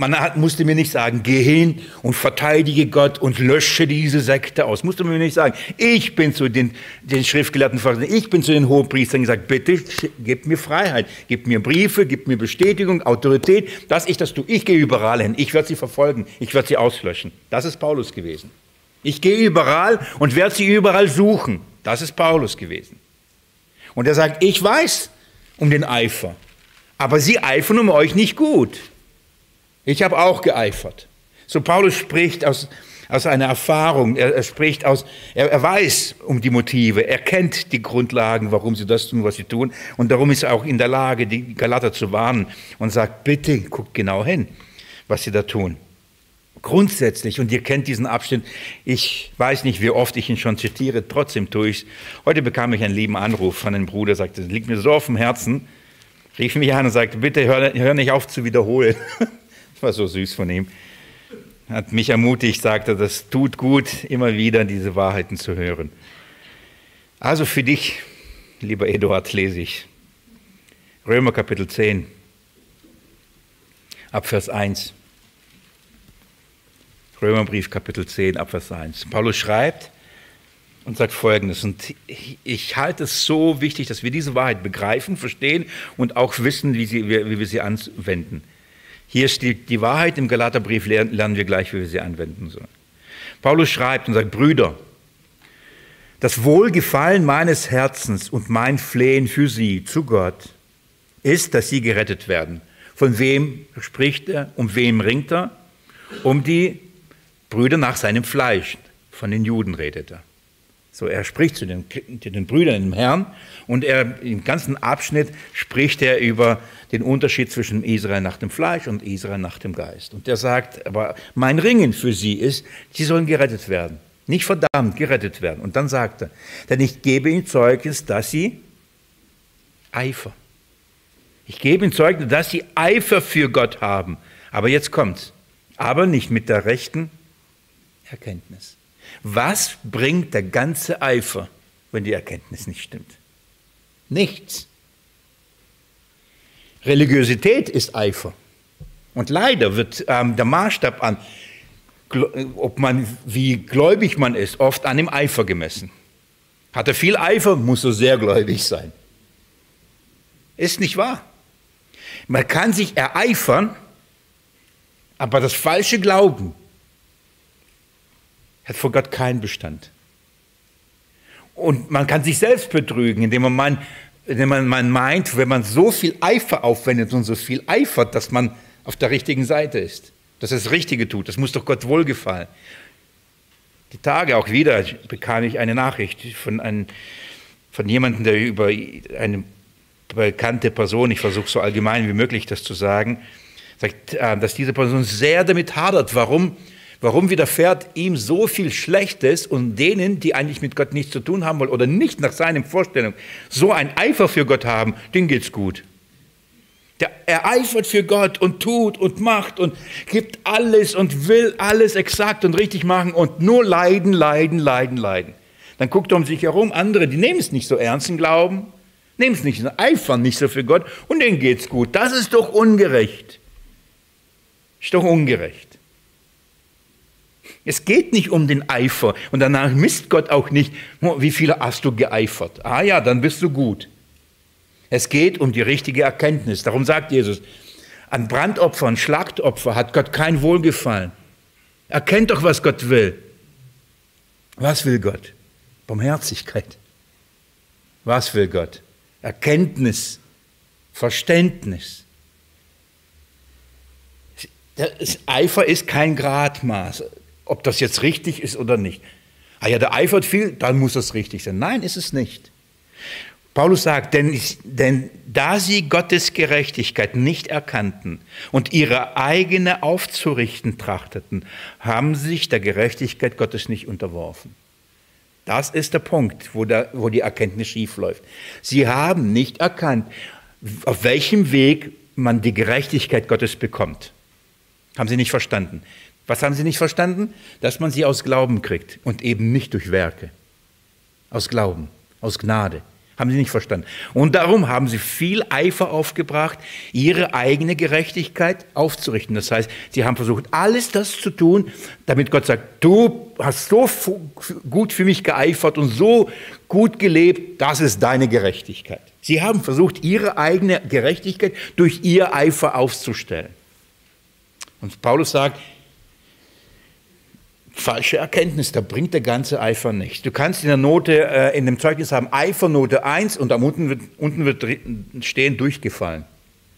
man hat, musste mir nicht sagen, geh hin und verteidige Gott und lösche diese Sekte aus. Musste mir nicht sagen. Ich bin zu den, den Schriftgelehrten, ich bin zu den Hohepriestern gesagt, bitte gib mir Freiheit, gib mir Briefe, gib mir Bestätigung, Autorität, dass ich das tue. Ich gehe überall hin. Ich werde sie verfolgen. Ich werde sie auslöschen. Das ist Paulus gewesen. Ich gehe überall und werde sie überall suchen. Das ist Paulus gewesen. Und er sagt, ich weiß um den Eifer, aber sie eifern um euch nicht gut. Ich habe auch geeifert. So Paulus spricht aus, aus einer Erfahrung, er, er spricht aus, er, er, weiß um die Motive, er kennt die Grundlagen, warum sie das tun, was sie tun. Und darum ist er auch in der Lage, die Galater zu warnen und sagt, bitte guckt genau hin, was sie da tun. Grundsätzlich, und ihr kennt diesen Abschnitt, ich weiß nicht, wie oft ich ihn schon zitiere, trotzdem tue ich es. Heute bekam ich einen lieben Anruf von einem Bruder, sagte, es liegt mir so auf dem Herzen, rief mich an und sagte, bitte hör, hör nicht auf zu wiederholen. [laughs] das war so süß von ihm. Hat mich ermutigt, sagte, das tut gut, immer wieder diese Wahrheiten zu hören. Also für dich, lieber Eduard, lese ich Römer Kapitel 10, Abvers 1. Römerbrief Kapitel 10, Abvers 1. Paulus schreibt, und sagt Folgendes. Und ich halte es so wichtig, dass wir diese Wahrheit begreifen, verstehen und auch wissen, wie, sie, wie wir sie anwenden. Hier steht die Wahrheit, im Galaterbrief lernen wir gleich, wie wir sie anwenden sollen. Paulus schreibt und sagt, Brüder, das Wohlgefallen meines Herzens und mein Flehen für sie zu Gott ist, dass sie gerettet werden. Von wem spricht er? Um wem ringt er? Um die Brüder nach seinem Fleisch. Von den Juden redet er. So, er spricht zu den, zu den Brüdern im Herrn und er im ganzen Abschnitt spricht er über den Unterschied zwischen Israel nach dem Fleisch und Israel nach dem Geist. Und er sagt, aber mein Ringen für sie ist, sie sollen gerettet werden. Nicht verdammt, gerettet werden. Und dann sagt er, denn ich gebe ihnen Zeugnis, dass sie Eifer. Ich gebe ihnen Zeugnis, dass sie Eifer für Gott haben. Aber jetzt kommt's. Aber nicht mit der rechten Erkenntnis. Was bringt der ganze Eifer, wenn die Erkenntnis nicht stimmt? Nichts. Religiosität ist Eifer. Und leider wird ähm, der Maßstab an, ob man, wie gläubig man ist, oft an dem Eifer gemessen. Hat er viel Eifer, muss er sehr gläubig sein. Ist nicht wahr. Man kann sich ereifern, aber das falsche Glauben hat vor Gott keinen Bestand. Und man kann sich selbst betrügen, indem man, meint, indem man, man meint, wenn man so viel Eifer aufwendet und so viel eifert, dass man auf der richtigen Seite ist, dass er das Richtige tut. Das muss doch Gott wohlgefallen. Die Tage auch wieder bekam ich eine Nachricht von, einem, von jemandem, der über eine bekannte Person, ich versuche so allgemein wie möglich das zu sagen, sagt, äh, dass diese Person sehr damit hadert. Warum? Warum widerfährt ihm so viel Schlechtes und denen, die eigentlich mit Gott nichts zu tun haben wollen oder nicht nach seinen Vorstellungen, so ein Eifer für Gott haben, denen geht's gut. Der ereifert für Gott und tut und macht und gibt alles und will alles exakt und richtig machen und nur leiden, leiden, leiden, leiden. Dann guckt er um sich herum, andere, die nehmen es nicht so ernst im Glauben, nehmen es nicht, eifern nicht so für Gott und denen geht's gut. Das ist doch ungerecht. Ist doch ungerecht. Es geht nicht um den Eifer und danach misst Gott auch nicht, wie viel hast du geeifert. Ah ja, dann bist du gut. Es geht um die richtige Erkenntnis. Darum sagt Jesus, an Brandopfern, Schlachtopfer hat Gott kein Wohlgefallen. Erkennt doch, was Gott will. Was will Gott? Barmherzigkeit. Was will Gott? Erkenntnis, Verständnis. Das Eifer ist kein Gradmaß ob das jetzt richtig ist oder nicht. Ah ja, der eifert viel, dann muss das richtig sein. Nein, ist es nicht. Paulus sagt, denn, denn da sie Gottes Gerechtigkeit nicht erkannten und ihre eigene aufzurichten trachteten, haben sie sich der Gerechtigkeit Gottes nicht unterworfen. Das ist der Punkt, wo, der, wo die Erkenntnis schiefläuft. Sie haben nicht erkannt, auf welchem Weg man die Gerechtigkeit Gottes bekommt. Haben sie nicht verstanden. Was haben sie nicht verstanden? Dass man sie aus Glauben kriegt und eben nicht durch Werke. Aus Glauben, aus Gnade. Haben sie nicht verstanden. Und darum haben sie viel Eifer aufgebracht, ihre eigene Gerechtigkeit aufzurichten. Das heißt, sie haben versucht, alles das zu tun, damit Gott sagt, du hast so gut für mich geeifert und so gut gelebt, das ist deine Gerechtigkeit. Sie haben versucht, ihre eigene Gerechtigkeit durch ihr Eifer aufzustellen. Und Paulus sagt, falsche Erkenntnis, da bringt der ganze Eifer nichts. Du kannst in der Note, äh, in dem Zeugnis haben Eifernote 1 und am unten wird, unten wird stehen durchgefallen,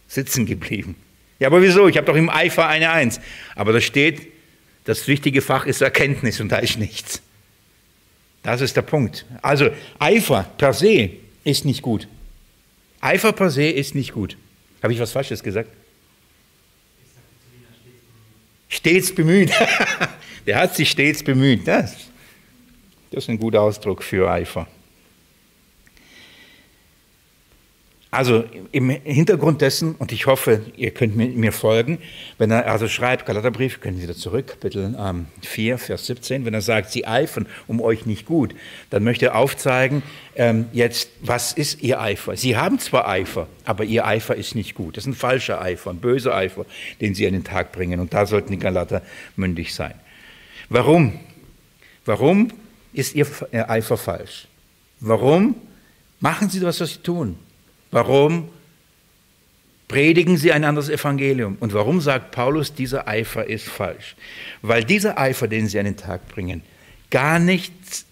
sitzen geblieben. Ja, aber wieso? Ich habe doch im Eifer eine 1. Aber da steht Das wichtige Fach ist Erkenntnis und da ist nichts. Das ist der Punkt. Also Eifer per se ist nicht gut. Eifer per se ist nicht gut. Habe ich was Falsches gesagt? Stets bemüht. [laughs] Der hat sich stets bemüht. Das, das ist ein guter Ausdruck für Eifer. Also im Hintergrund dessen, und ich hoffe, ihr könnt mir folgen, wenn er also schreibt, Galaterbrief, können Sie da zurück, Kapitel ähm, 4, Vers 17, wenn er sagt, Sie eifern um euch nicht gut, dann möchte er aufzeigen, ähm, jetzt, was ist Ihr Eifer? Sie haben zwar Eifer, aber Ihr Eifer ist nicht gut. Das ist ein falscher Eifer, ein böser Eifer, den Sie an den Tag bringen. Und da sollten die Galater mündig sein. Warum? Warum ist Ihr Eifer falsch? Warum machen Sie das, was Sie tun? Warum predigen sie ein anderes Evangelium? Und warum sagt Paulus, dieser Eifer ist falsch? Weil dieser Eifer, den sie an den Tag bringen, gar nichts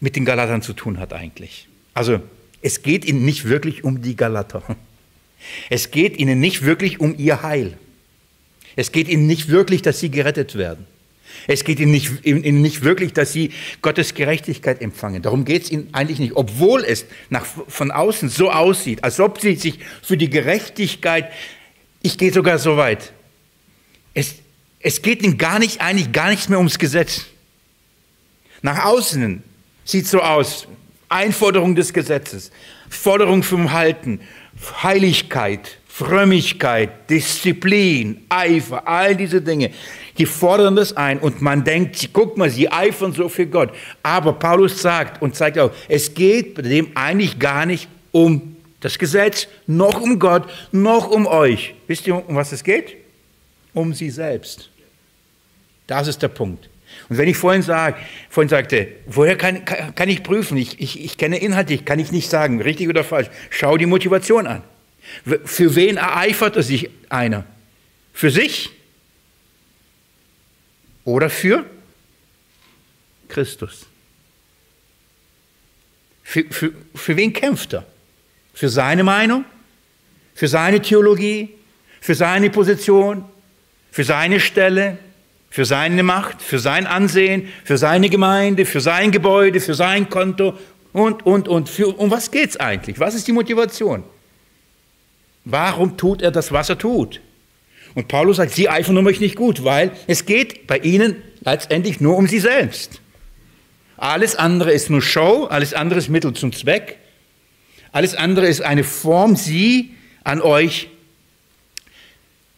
mit den Galatern zu tun hat eigentlich. Also es geht ihnen nicht wirklich um die Galater. Es geht ihnen nicht wirklich um ihr Heil. Es geht ihnen nicht wirklich, dass sie gerettet werden. Es geht ihnen nicht, ihnen nicht wirklich, dass sie Gottes Gerechtigkeit empfangen. Darum geht es ihnen eigentlich nicht, obwohl es nach, von außen so aussieht, als ob sie sich für die Gerechtigkeit, ich gehe sogar so weit, es, es geht ihnen gar nicht, eigentlich gar nichts mehr ums Gesetz. Nach außen sieht so aus, Einforderung des Gesetzes, Forderung vom Halten, Heiligkeit, Frömmigkeit, Disziplin, Eifer, all diese Dinge, die fordern das ein und man denkt, guck mal, sie eifern so für Gott. Aber Paulus sagt und zeigt auch, es geht bei dem eigentlich gar nicht um das Gesetz, noch um Gott, noch um euch. Wisst ihr, um was es geht? Um sie selbst. Das ist der Punkt. Und wenn ich vorhin, sag, vorhin sagte, woher kann, kann ich prüfen? Ich, ich, ich kenne inhaltlich, kann ich nicht sagen, richtig oder falsch. Schau die Motivation an. Für wen ereiferte sich einer? Für sich oder für Christus? Für, für, für wen kämpft er? Für seine Meinung? Für seine Theologie? Für seine Position? Für seine Stelle? Für seine Macht? Für sein Ansehen? Für seine Gemeinde? Für sein Gebäude? Für sein Konto? Und, und, und. Für, um was geht es eigentlich? Was ist die Motivation? Warum tut er das, was er tut? Und Paulus sagt, sie eifern um euch nicht gut, weil es geht bei ihnen letztendlich nur um sie selbst. Alles andere ist nur Show, alles andere ist Mittel zum Zweck. Alles andere ist eine Form, sie an euch,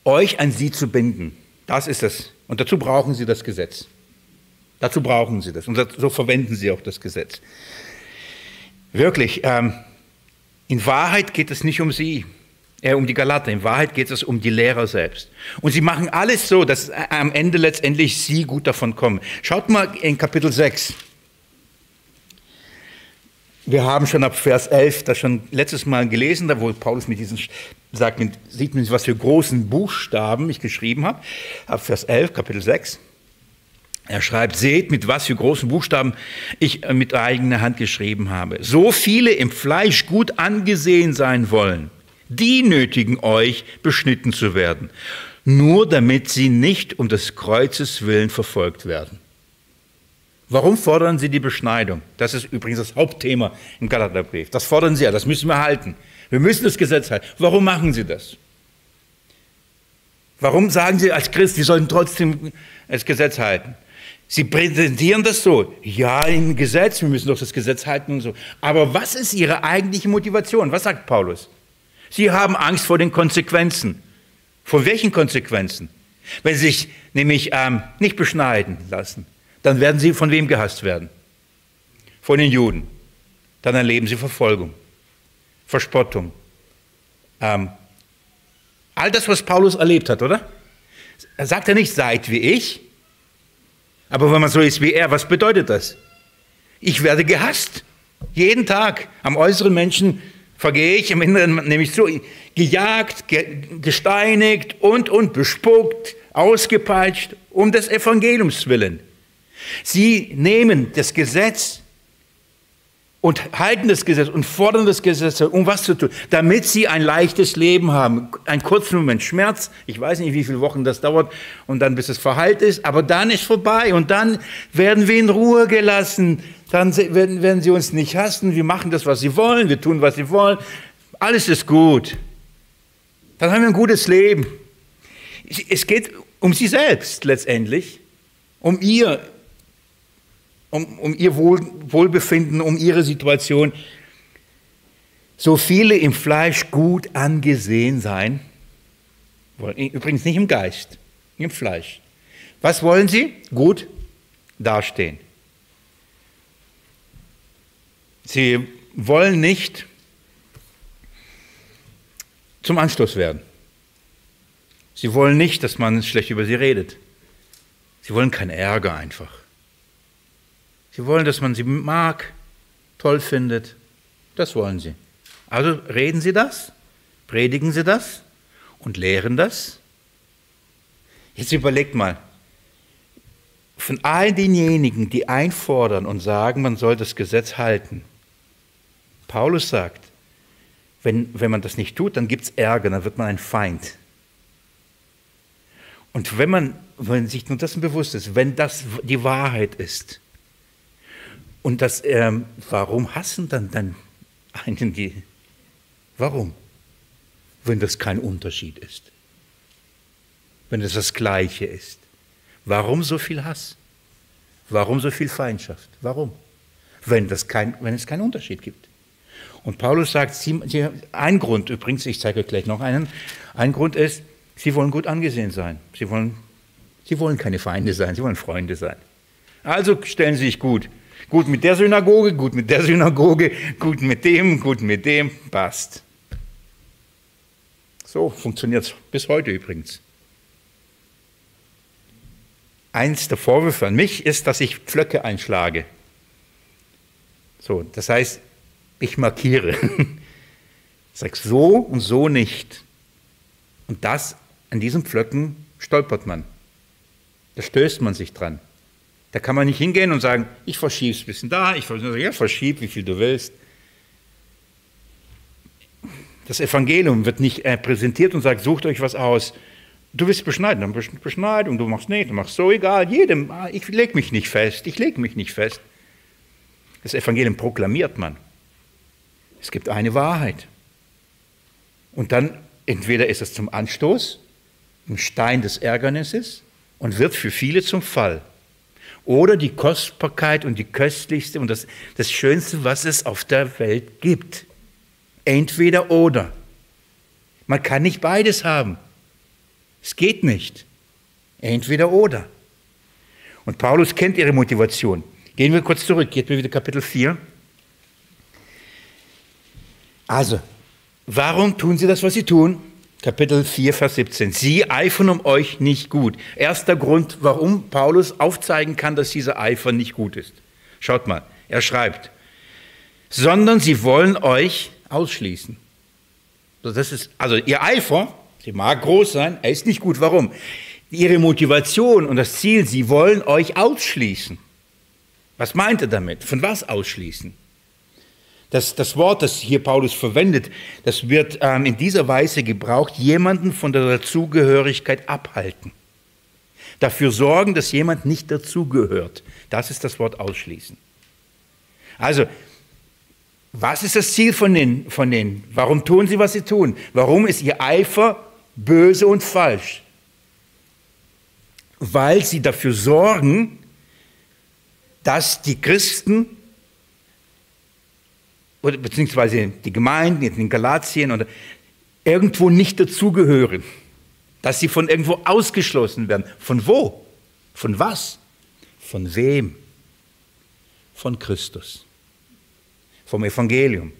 euch an sie zu binden. Das ist es. Und dazu brauchen sie das Gesetz. Dazu brauchen sie das. Und so verwenden sie auch das Gesetz. Wirklich, ähm, in Wahrheit geht es nicht um sie äh, um die Galater. In Wahrheit geht es um die Lehrer selbst. Und sie machen alles so, dass am Ende letztendlich sie gut davon kommen. Schaut mal in Kapitel 6. Wir haben schon ab Vers 11 das schon letztes Mal gelesen, da wo Paulus mit diesen sagt, sieht man, was für großen Buchstaben ich geschrieben habe. Ab Vers 11, Kapitel 6. Er schreibt, seht, mit was für großen Buchstaben ich äh, mit eigener Hand geschrieben habe. So viele im Fleisch gut angesehen sein wollen die nötigen euch, beschnitten zu werden, nur damit sie nicht um des Kreuzes willen verfolgt werden. Warum fordern sie die Beschneidung? Das ist übrigens das Hauptthema im Galaterbrief. Das fordern sie ja, das müssen wir halten. Wir müssen das Gesetz halten. Warum machen sie das? Warum sagen sie als Christ, wir sollten trotzdem das Gesetz halten? Sie präsentieren das so, ja, im Gesetz, wir müssen doch das Gesetz halten und so. Aber was ist ihre eigentliche Motivation? Was sagt Paulus? Sie haben Angst vor den Konsequenzen. Vor welchen Konsequenzen? Wenn Sie sich nämlich ähm, nicht beschneiden lassen, dann werden Sie von wem gehasst werden? Von den Juden. Dann erleben Sie Verfolgung, Verspottung. Ähm, all das, was Paulus erlebt hat, oder? Er sagt ja nicht, seid wie ich. Aber wenn man so ist wie er, was bedeutet das? Ich werde gehasst. Jeden Tag am äußeren Menschen vergehe ich, im Inneren nämlich so, gejagt, gesteinigt und, und bespuckt, ausgepeitscht, um des Evangeliums willen. Sie nehmen das Gesetz und halten das Gesetz und fordern das Gesetz, um was zu tun, damit sie ein leichtes Leben haben. Einen kurzen Moment Schmerz, ich weiß nicht, wie viele Wochen das dauert, und dann bis es verheilt ist, aber dann ist vorbei und dann werden wir in Ruhe gelassen. Dann werden, werden sie uns nicht hassen, wir machen das, was sie wollen, wir tun, was sie wollen. Alles ist gut. Dann haben wir ein gutes Leben. Es geht um sie selbst letztendlich, um ihr um, um ihr Wohl, Wohlbefinden, um ihre Situation. So viele im Fleisch gut angesehen sein, übrigens nicht im Geist, im Fleisch. Was wollen sie? Gut dastehen. Sie wollen nicht zum Anstoß werden. Sie wollen nicht, dass man schlecht über sie redet. Sie wollen keinen Ärger einfach. Sie wollen, dass man sie mag, toll findet. Das wollen sie. Also reden Sie das, predigen Sie das und lehren das. Jetzt überlegt mal, von all denjenigen, die einfordern und sagen, man soll das Gesetz halten. Paulus sagt, wenn, wenn man das nicht tut, dann gibt es Ärger, dann wird man ein Feind. Und wenn man wenn sich nur dessen bewusst ist, wenn das die Wahrheit ist, und das, ähm, warum hassen dann, dann einen die? Warum? Wenn das kein Unterschied ist. Wenn es das Gleiche ist. Warum so viel Hass? Warum so viel Feindschaft? Warum? Wenn, das kein, wenn es keinen Unterschied gibt. Und Paulus sagt, sie, ein Grund übrigens, ich zeige euch gleich noch einen, ein Grund ist, sie wollen gut angesehen sein. Sie wollen, sie wollen keine Feinde sein, sie wollen Freunde sein. Also stellen sie sich gut. Gut mit der Synagoge, gut mit der Synagoge, gut mit dem, gut mit dem, passt. So funktioniert es bis heute übrigens. Eins der Vorwürfe an mich ist, dass ich Pflöcke einschlage. So, das heißt, ich markiere. Ich sage so und so nicht. Und das, an diesen Pflöcken stolpert man. Da stößt man sich dran. Da kann man nicht hingehen und sagen, ich verschiebe es ein bisschen da, ich verschiebe, ja, verschieb, wie viel du willst. Das Evangelium wird nicht äh, präsentiert und sagt, sucht euch was aus. Du willst beschneiden, dann Beschneidung, du machst nicht, du machst so, egal, jedem, ah, ich lege mich nicht fest, ich lege mich nicht fest. Das Evangelium proklamiert man. Es gibt eine Wahrheit. Und dann entweder ist es zum Anstoß, ein Stein des Ärgernisses und wird für viele zum Fall oder die Kostbarkeit und die köstlichste und das, das Schönste, was es auf der Welt gibt. Entweder oder. Man kann nicht beides haben. Es geht nicht. Entweder oder. Und Paulus kennt ihre Motivation. Gehen wir kurz zurück, geht mir wieder Kapitel 4. Also, warum tun sie das, was sie tun? Kapitel 4, Vers 17. Sie eifern um euch nicht gut. Erster Grund, warum Paulus aufzeigen kann, dass dieser Eifer nicht gut ist. Schaut mal, er schreibt, sondern sie wollen euch ausschließen. Das ist, also ihr Eifer, sie mag groß sein, er ist nicht gut. Warum? Ihre Motivation und das Ziel, sie wollen euch ausschließen. Was meint er damit? Von was ausschließen? Das, das Wort, das hier Paulus verwendet, das wird ähm, in dieser Weise gebraucht, jemanden von der Dazugehörigkeit abhalten. Dafür sorgen, dass jemand nicht dazugehört. Das ist das Wort ausschließen. Also, was ist das Ziel von den, von denen? Warum tun sie, was sie tun? Warum ist ihr Eifer böse und falsch? Weil sie dafür sorgen, dass die Christen oder beziehungsweise die Gemeinden in Galatien oder irgendwo nicht dazugehören, dass sie von irgendwo ausgeschlossen werden. Von wo? Von was? Von wem? Von Christus, vom Evangelium,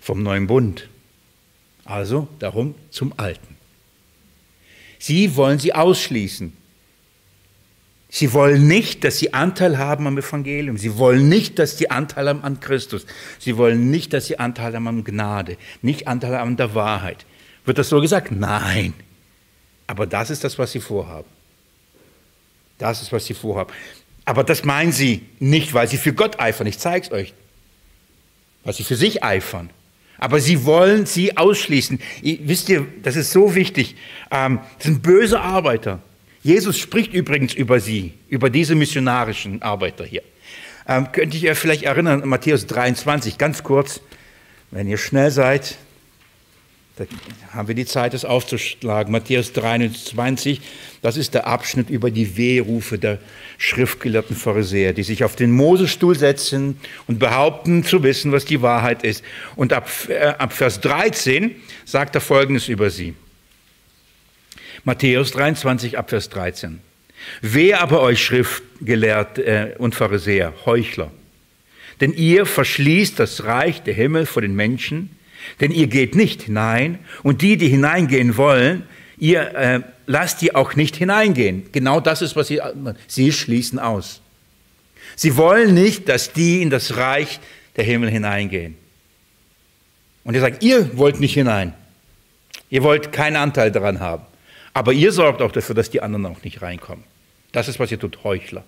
vom neuen Bund. Also darum zum Alten. Sie wollen sie ausschließen. Sie wollen nicht, dass sie Anteil haben am Evangelium. Sie wollen nicht, dass sie Anteil haben an Christus. Sie wollen nicht, dass sie Anteil haben an Gnade, nicht Anteil haben an der Wahrheit. Wird das so gesagt? Nein. Aber das ist das, was sie vorhaben. Das ist, was sie vorhaben. Aber das meinen sie nicht, weil sie für Gott eifern. Ich zeige es euch. weil sie für sich eifern. Aber sie wollen sie ausschließen. Wisst ihr, das ist so wichtig. Ähm, das sind böse Arbeiter. Jesus spricht übrigens über sie, über diese missionarischen Arbeiter hier. Ähm, könnte ich euch vielleicht erinnern, Matthäus 23, ganz kurz, wenn ihr schnell seid, da haben wir die Zeit, das aufzuschlagen. Matthäus 23, das ist der Abschnitt über die Wehrufe der schriftgelehrten Pharisäer, die sich auf den Mosestuhl setzen und behaupten zu wissen, was die Wahrheit ist. Und ab, äh, ab Vers 13 sagt er Folgendes über sie. Matthäus 23, ab Vers 13. Wer aber euch Schriftgelehrt äh, und Pharisäer, Heuchler, denn ihr verschließt das Reich der Himmel vor den Menschen, denn ihr geht nicht hinein und die, die hineingehen wollen, ihr äh, lasst die auch nicht hineingehen. Genau das ist, was sie, sie schließen aus. Sie wollen nicht, dass die in das Reich der Himmel hineingehen. Und ihr sagt, ihr wollt nicht hinein. Ihr wollt keinen Anteil daran haben. Aber ihr sorgt auch dafür, dass die anderen auch nicht reinkommen. Das ist, was ihr tut, Heuchler.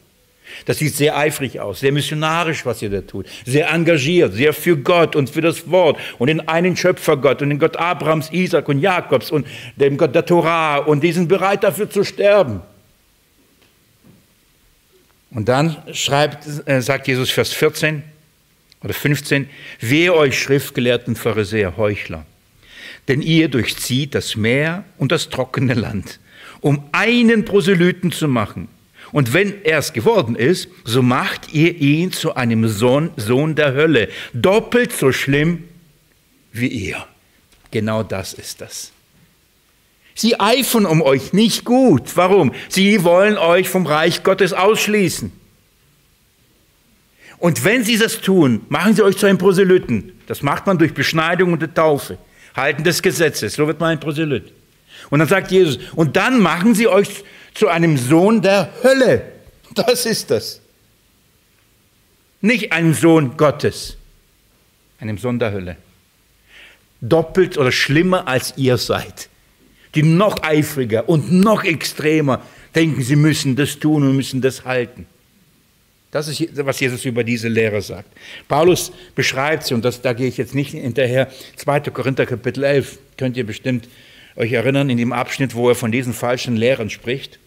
Das sieht sehr eifrig aus, sehr missionarisch, was ihr da tut, sehr engagiert, sehr für Gott und für das Wort und den einen Schöpfergott und den Gott Abrahams, Isaac und Jakobs und dem Gott der Torah und die sind bereit dafür zu sterben. Und dann schreibt, äh, sagt Jesus Vers 14 oder 15, wehe euch Schriftgelehrten Pharisäer, Heuchler, denn ihr durchzieht das Meer und das trockene Land, um einen Proselyten zu machen – und wenn er es geworden ist, so macht ihr ihn zu einem Sohn, Sohn der Hölle. Doppelt so schlimm wie ihr. Genau das ist das. Sie eifern um euch nicht gut. Warum? Sie wollen euch vom Reich Gottes ausschließen. Und wenn sie das tun, machen sie euch zu einem Proselyten. Das macht man durch Beschneidung und Taufe. Halten des Gesetzes. So wird man ein Proselyt. Und dann sagt Jesus, und dann machen sie euch zu einem Sohn der Hölle. Das ist das. Nicht einem Sohn Gottes, einem Sohn der Hölle. Doppelt oder schlimmer als ihr seid. Die noch eifriger und noch extremer denken, sie müssen das tun und müssen das halten. Das ist, was Jesus über diese Lehre sagt. Paulus beschreibt sie, und das, da gehe ich jetzt nicht hinterher, 2. Korinther Kapitel 11, könnt ihr bestimmt euch erinnern, in dem Abschnitt, wo er von diesen falschen Lehren spricht,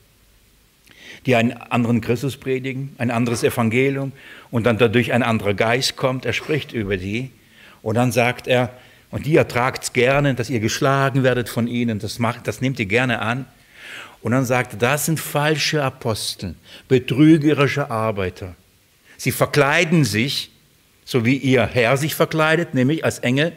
die einen anderen Christus predigen, ein anderes Evangelium und dann dadurch ein anderer Geist kommt. Er spricht über die und dann sagt er, und die es gerne, dass ihr geschlagen werdet von ihnen, das, macht, das nehmt ihr gerne an. Und dann sagt er, das sind falsche Apostel, betrügerische Arbeiter. Sie verkleiden sich, so wie ihr Herr sich verkleidet, nämlich als Engel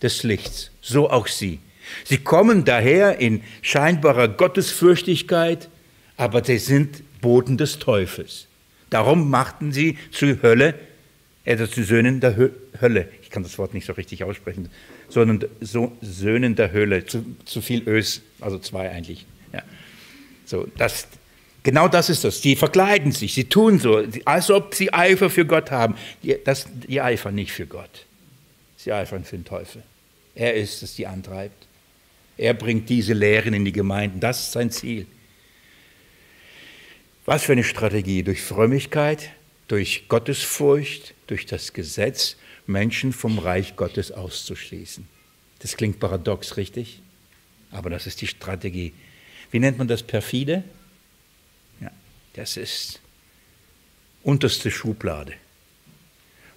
des Lichts. So auch sie. Sie kommen daher in scheinbarer Gottesfürchtigkeit, aber sie sind Boten des Teufels. Darum machten sie zu Hölle, also zu Söhnen der Hölle. Ich kann das Wort nicht so richtig aussprechen, sondern so Söhnen der Hölle. Zu, zu viel Ös, also zwei eigentlich. Ja. So, das, genau das ist das. Die verkleiden sich, sie tun so, als ob sie Eifer für Gott haben. Die, das, die eifern nicht für Gott. Sie eifern für den Teufel. Er ist es, die antreibt. Er bringt diese Lehren in die Gemeinden. Das ist sein Ziel. Was für eine Strategie? Durch Frömmigkeit, durch Gottesfurcht, durch das Gesetz, Menschen vom Reich Gottes auszuschließen. Das klingt paradox, richtig? Aber das ist die Strategie. Wie nennt man das perfide? Ja, das ist unterste Schublade.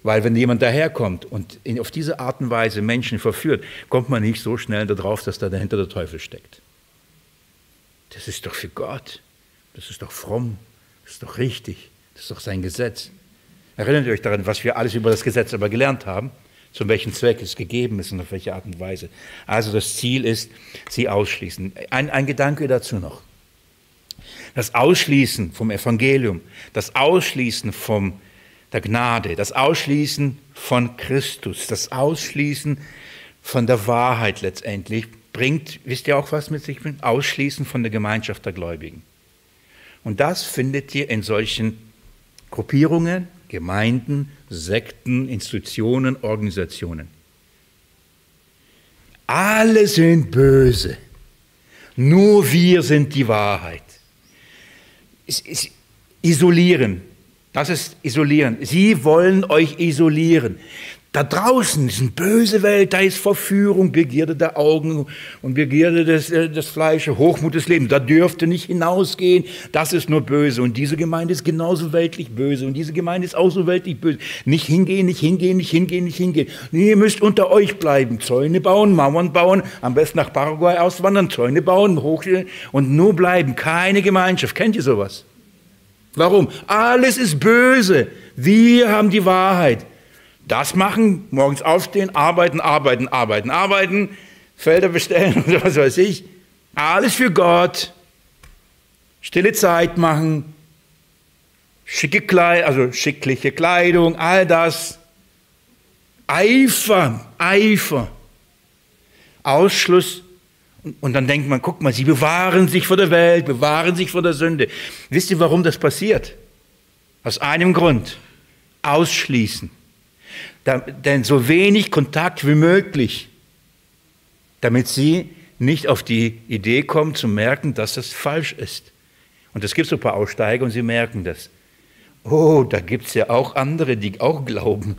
Weil wenn jemand daherkommt und auf diese Art und Weise Menschen verführt, kommt man nicht so schnell darauf, dass da dahinter der Teufel steckt. Das ist doch für Gott. Das ist doch fromm. Das ist doch richtig. Das ist doch sein Gesetz. Erinnert ihr euch daran, was wir alles über das Gesetz aber gelernt haben? Zu welchem Zweck es gegeben ist und auf welche Art und Weise. Also das Ziel ist, sie ausschließen. Ein, ein Gedanke dazu noch. Das Ausschließen vom Evangelium, das Ausschließen vom der Gnade, das Ausschließen von Christus, das Ausschließen von der Wahrheit letztendlich bringt, wisst ihr auch, was mit sich bringt? Ausschließen von der Gemeinschaft der Gläubigen. Und das findet ihr in solchen Gruppierungen, Gemeinden, Sekten, Institutionen, Organisationen. Alle sind böse. Nur wir sind die Wahrheit. Isolieren, das ist isolieren. Sie wollen euch isolieren. Da draußen ist eine böse Welt, da ist Verführung, Begierde der Augen und Begierde des, äh, des Fleisches, Hochmut des Lebens. Da dürfte nicht hinausgehen, das ist nur böse. Und diese Gemeinde ist genauso weltlich böse und diese Gemeinde ist auch so weltlich böse. Nicht hingehen, nicht hingehen, nicht hingehen, nicht hingehen. Ihr müsst unter euch bleiben, Zäune bauen, Mauern bauen, am besten nach Paraguay auswandern, Zäune bauen, hoch und nur bleiben, keine Gemeinschaft. Kennt ihr sowas? Warum? Alles ist böse. Wir haben die Wahrheit. Das machen, morgens aufstehen, arbeiten, arbeiten, arbeiten, arbeiten, Felder bestellen [laughs] oder was weiß ich. Alles für Gott. Stille Zeit machen, schicke Kleid, also schickliche Kleidung, all das. Eifer, Eifer. Ausschluss. Und dann denkt man, guck mal, sie bewahren sich vor der Welt, bewahren sich vor der Sünde. Wisst ihr, warum das passiert? Aus einem Grund. Ausschließen denn so wenig Kontakt wie möglich, damit sie nicht auf die Idee kommen zu merken, dass das falsch ist. Und es gibt so ein paar Aussteiger und sie merken das. Oh, da gibt es ja auch andere, die auch glauben.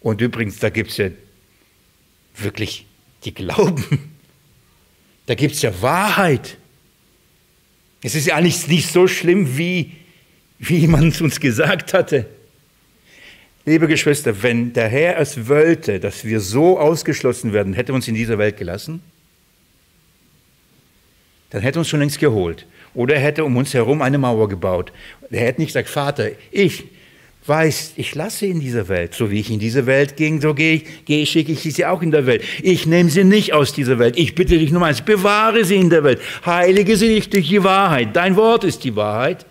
Und übrigens, da gibt es ja wirklich, die glauben. Da gibt es ja Wahrheit. Es ist ja eigentlich nicht so schlimm, wie, wie man es uns gesagt hatte. Liebe Geschwister, wenn der Herr es wollte, dass wir so ausgeschlossen werden, hätte er uns in dieser Welt gelassen? Dann hätte er uns schon längst geholt. Oder er hätte um uns herum eine Mauer gebaut. Er hätte nicht gesagt, Vater, ich weiß, ich lasse in dieser Welt. So wie ich in diese Welt ging, so gehe ich, gehe, schicke ich sie auch in der Welt. Ich nehme sie nicht aus dieser Welt. Ich bitte dich nur eins, bewahre sie in der Welt. Heilige sie nicht durch die Wahrheit. Dein Wort ist die Wahrheit.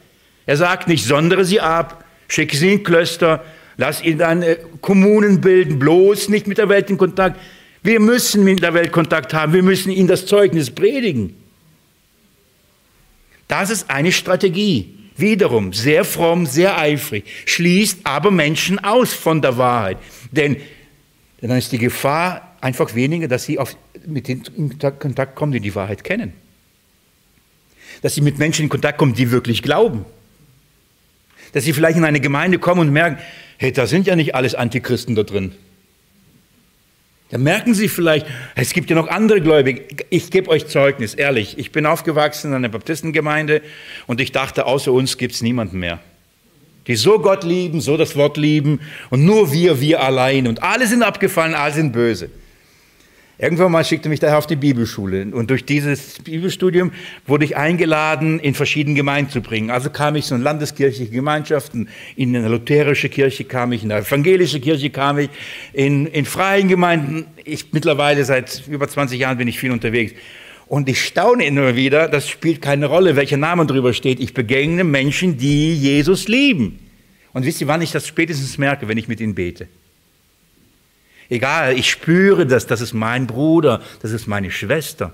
Er sagt nicht, sondere sie ab, schicke sie in Klöster, Lass ihn dann äh, Kommunen bilden, bloß nicht mit der Welt in Kontakt. Wir müssen mit der Welt Kontakt haben, wir müssen ihnen das Zeugnis predigen. Das ist eine Strategie. Wiederum sehr fromm, sehr eifrig, schließt aber Menschen aus von der Wahrheit. Denn dann ist die Gefahr einfach weniger, dass sie auf, mit denen in Kontakt kommen, die die Wahrheit kennen. Dass sie mit Menschen in Kontakt kommen, die wirklich glauben. Dass sie vielleicht in eine Gemeinde kommen und merken, hey, da sind ja nicht alles Antichristen da drin. Da merken Sie vielleicht, es gibt ja noch andere Gläubige. Ich gebe euch Zeugnis, ehrlich. Ich bin aufgewachsen in einer Baptistengemeinde und ich dachte, außer uns gibt es niemanden mehr. Die so Gott lieben, so das Wort lieben und nur wir, wir allein. Und alle sind abgefallen, alle sind böse. Irgendwann mal schickte mich daher auf die Bibelschule und durch dieses Bibelstudium wurde ich eingeladen, in verschiedene Gemeinden zu bringen. Also kam ich so in landeskirchliche Gemeinschaften, in eine lutherische Kirche kam ich, in eine evangelische Kirche kam ich, in, in freien Gemeinden. Ich mittlerweile seit über 20 Jahren bin ich viel unterwegs. Und ich staune immer wieder, das spielt keine Rolle, welcher Name drüber steht. Ich begegne Menschen, die Jesus lieben. Und wisst ihr, wann ich das spätestens merke, wenn ich mit ihnen bete? Egal, ich spüre das, das ist mein Bruder, das ist meine Schwester.